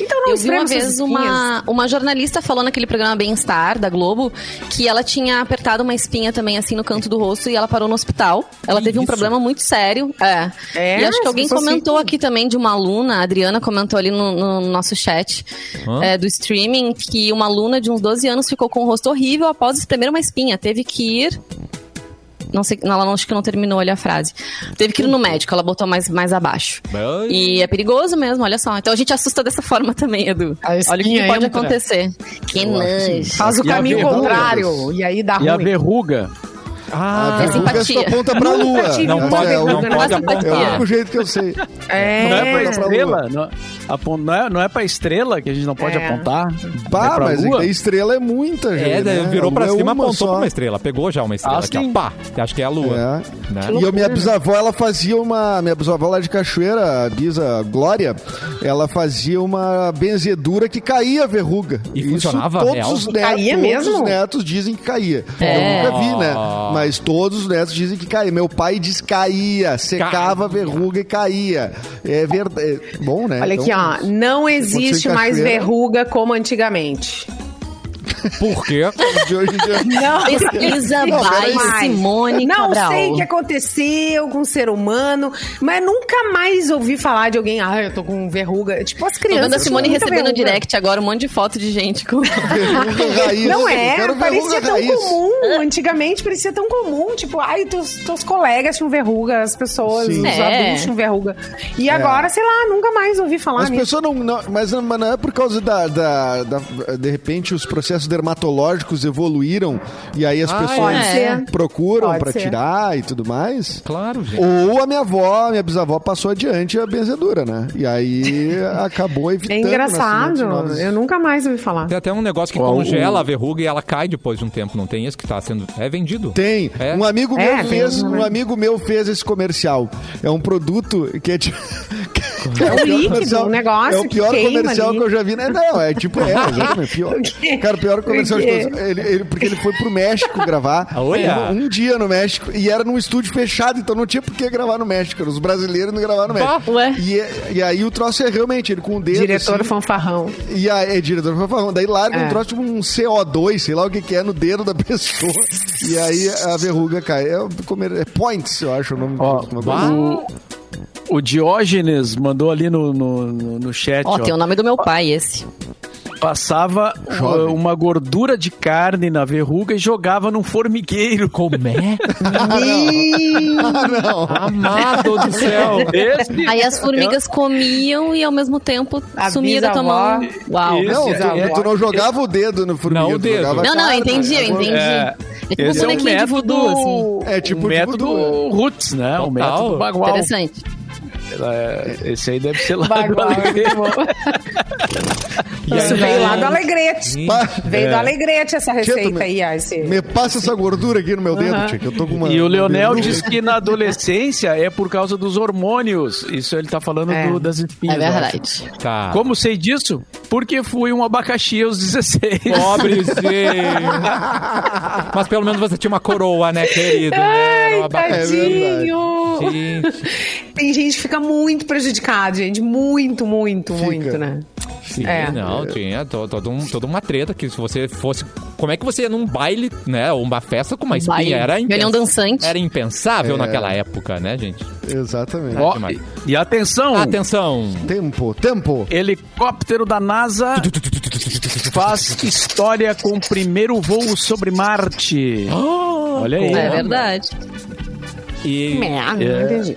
Então não Eu vi uma vez uma, uma jornalista falou naquele programa Bem-Estar da Globo que ela tinha apertado uma espinha também assim no canto do rosto e ela parou no hospital. Ela teve um problema muito sério. É. é e acho que alguém comentou aqui também de uma aluna, a Adriana comentou ali no, no nosso chat é, do streaming que uma aluna de uns 12 anos ficou com o rosto horrível após espremer uma espinha. Teve que ir não sei, ela não, acho que não terminou ali a frase. Teve que ir no médico, ela botou mais, mais abaixo. E é perigoso mesmo, olha só. Então a gente assusta dessa forma também, Edu. Olha o que pode entra. acontecer. Que nojo. Faz o e caminho contrário. E aí dá ruim. E a verruga. Ah, a verruga é só aponta pra lua. Não, pode, é, não pode apontar. É o único jeito que eu sei. É. Não é pra estrela? Não, não, é, não é pra estrela que a gente não pode é. apontar? Pá, é mas lua? estrela é muita, gente. É, né? virou pra cima, apontou só. pra uma estrela. Pegou já uma estrela ah, aqui, ó. Pá, acho que é a lua. É. Né? E a minha bisavó, ela fazia uma... Minha bisavó lá de Cachoeira, a bisa Glória, ela fazia uma benzedura que caía a verruga. E Isso funcionava todos real? Os netos, caía todos mesmo? os netos dizem que caía. Eu nunca vi, né? Mas mas todos os netos dizem que caía. Meu pai diz caía, secava a verruga e caía. É verdade. É bom, né? Olha então, aqui, ó. Não existe mais verruga como antigamente. Por quê? De hoje em dia. Não, pesquisa não, Simone Não Cabral. sei o que aconteceu com o ser humano, mas nunca mais ouvi falar de alguém, ah, eu tô com verruga. Tipo, as crianças. Tô vendo a Simone recebendo no direct agora um monte de foto de gente com verruga raiz. Não é, parecia tão raiz. comum. Antigamente parecia tão comum. Tipo, ai, teus, teus colegas tinham verruga, as pessoas, Sim. os é. adultos tinham verruga. E é. agora, sei lá, nunca mais ouvi falar As nisso. pessoas não, não mas, mas não é por causa da, da, da, de repente, os processos dermatológicos evoluíram e aí as ah, pessoas é. procuram para tirar e tudo mais. Claro, gente. Ou a minha avó, a minha bisavó passou adiante a benzedura, né? E aí acabou é evitando. É engraçado. Eu nunca mais ouvi falar. Tem até um negócio que oh, congela a verruga e ela cai depois de um tempo, não tem isso que tá sendo é vendido? Tem. É. Um amigo meu é, fez, um, um amigo meu fez esse comercial. É um produto que é de... é um líquido, um negócio É o pior comercial ali. que eu já vi. Né? Não, é tipo, é, exatamente. Pior. Cara, o pior comercial de todos. Ele, ele, porque ele foi pro México gravar. Olha. Um, um, dia no México. E era num estúdio fechado, então não tinha por que gravar no México. Os brasileiros não gravaram no México. Bah, ué. E, e aí o troço é realmente, ele com o dedo. Diretor assim, fanfarrão. E aí, é diretor fanfarrão. Daí larga é. um troço tipo um CO2, sei lá o que, que é, no dedo da pessoa. E aí a verruga cai. É, é points, eu acho o nome. Ó, o, o Diógenes mandou ali no, no, no chat. Ó, ó, tem o nome do meu pai, esse passava Jovem. uma gordura de carne na verruga e jogava num formigueiro. Como é? não. Amado do céu. Esse Aí as formigas comiam e ao mesmo tempo a sumia da tua mão. Uau. Esse, não, tu, é, tu, não jogava o dedo no formigueiro. Não, o dedo. Não, não, entendi, eu entendi. É. É tipo Esse um é um método, voodoo, assim. É tipo um método voodoo. roots, né? Total. O método bagual. Interessante. É, esse aí deve ser lá. Bagual, Isso veio lá do Alegrete. Veio é. do Alegrete essa receita aí. Esse... Me passa essa gordura aqui no meu dedo, uhum. tia, que eu tô com uma... E o Leonel diz que na adolescência é por causa dos hormônios. Isso ele tá falando é. do, das espinhas. É verdade. Tá. Como sei disso? Porque fui um abacaxi aos 16. Pobrezinho. Mas pelo menos você tinha uma coroa, né, querido? Ai, né? um tadinho. É Tem gente que fica muito prejudicada, gente. Muito, muito, fica. muito, né? Sim, é. não, tinha toda um, toda uma treta que se você fosse. Como é que você ia num baile, né? Ou uma festa com uma espinha? Baile. Era, impens... dançante. era impensável é. naquela época, né, gente? Exatamente. Oh, e, e atenção! Atenção! Tempo, tempo! Helicóptero da NASA faz história com o primeiro voo sobre Marte. Oh, Olha aí. É verdade. E, é,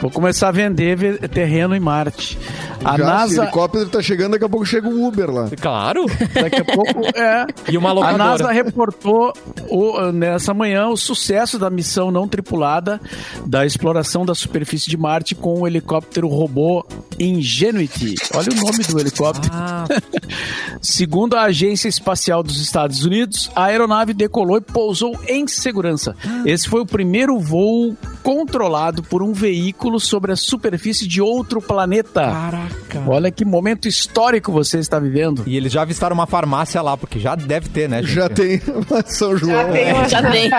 Vou começar a vender terreno em Marte. A Já, NASA... o helicóptero tá chegando, daqui a pouco chega o Uber lá. Claro. Daqui a pouco, é. E uma locadora. A NASA reportou o, nessa manhã o sucesso da missão não tripulada da exploração da superfície de Marte com o helicóptero robô Ingenuity. Olha o nome do helicóptero. Ah. Segundo a Agência Espacial dos Estados Unidos, a aeronave decolou e pousou em segurança. Esse foi o primeiro voo controlado por um veículo sobre a superfície de outro planeta. Caraca. Olha que momento histórico você está vivendo. E eles já avistaram uma farmácia lá, porque já deve ter, né, gente? Já tem uma São João. Já tem uma- Já tem.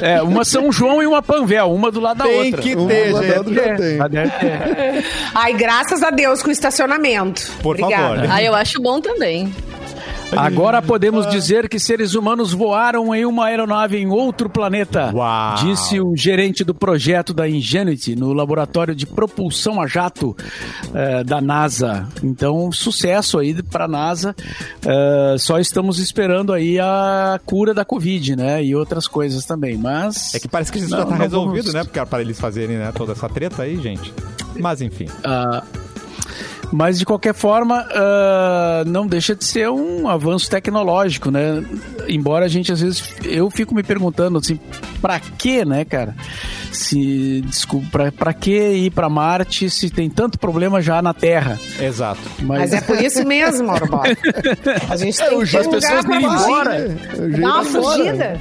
É, uma São João e uma Panvel, uma do lado da Tem outra. que Uma ter, do gente. já tem. Ai, graças a Deus com o estacionamento. Por Obrigada. favor. Ah, eu acho bom também. Agora podemos dizer que seres humanos voaram em uma aeronave em outro planeta, Uau. disse o gerente do projeto da Ingenuity no laboratório de propulsão a jato eh, da NASA. Então, sucesso aí para a NASA. Eh, só estamos esperando aí a cura da Covid, né? E outras coisas também. Mas É que parece que isso Não, já tá não resolvido, vamos- né? Porque era para eles fazerem né, toda essa treta aí, gente. Mas enfim. Ah, mas de qualquer forma, ah, não deixa de ser um avanço tecnológico, né? Embora a gente às vezes eu fico me perguntando assim, pra quê, né, cara? Se desculpa, pra, pra que ir pra Marte se tem tanto problema já na Terra? Exato. Mas é por isso mesmo, Borba. A gente tem É, que as pessoas irem embora. Dá uma é fugida.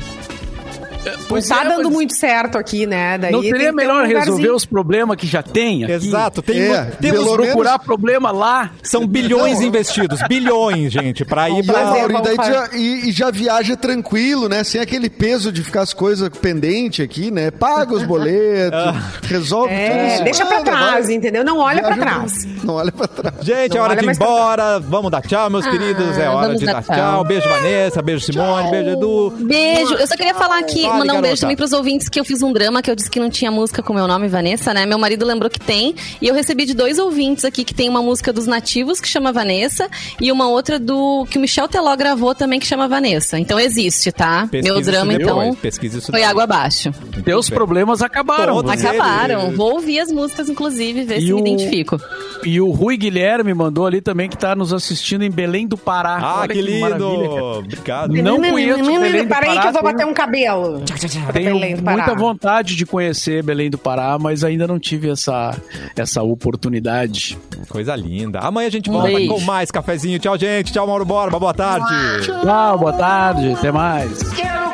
Pois tá é, dando mas muito certo aqui, né? Daí Não seria que um melhor lugarzinho. resolver os problemas que já tem aqui? Exato. Tem, É, temos pelo Procurar problema lá. São bilhões investidos. Bilhões, gente, pra ir E, pra. ô, Mauro, e, já, e, e já viaja tranquilo, né? Sem aquele peso de ficar as coisas pendentes aqui, né? Paga os boletos, resolve tudo É, isso. deixa pra trás, vai. enteu? Não olha pra trás. tranquilo. Não olha pra trás. Gente, Não é hora de ir embora. Vamos dar tchau, meus queridos. É hora de dar dar tchau. tchau. Beijo, Vanessa. Beijo, Simone. Beijo, Edu. Beijo. Eu só queria falar aqui, Fale, mandar um garota. beijo também pros ouvintes que eu fiz um drama que eu disse que não tinha música com meu nome, Vanessa, né? Meu marido lembrou que tem. E eu recebi de dois ouvintes aqui que tem uma música dos nativos que chama Vanessa e uma outra do que o Michel Teló gravou também que chama Vanessa. Então existe, tá? Pesquisa meu drama, então, pesquisa isso foi água abaixo. Teus problemas acabaram. Todos. Acabaram. eles. Vou ouvir as músicas, inclusive, ver E se o- me identifico. E o Rui Guilherme mandou ali também que tá nos assistindo em Belém do Pará. Ah, Olha que lindo. maravilha, cara. Obrigado. Não conheço Belém do Para aí Pará, que eu vou bater um cabelo. Tenho Belém do Pará. muita vontade de conhecer Belém do Pará, mas ainda não tive essa, essa oportunidade. Coisa linda. Amanhã a gente volta beijo. com mais cafezinho. Tchau, gente. Tchau, Mauro Borba. Boa tarde. Tchau, boa tarde, até mais. Quero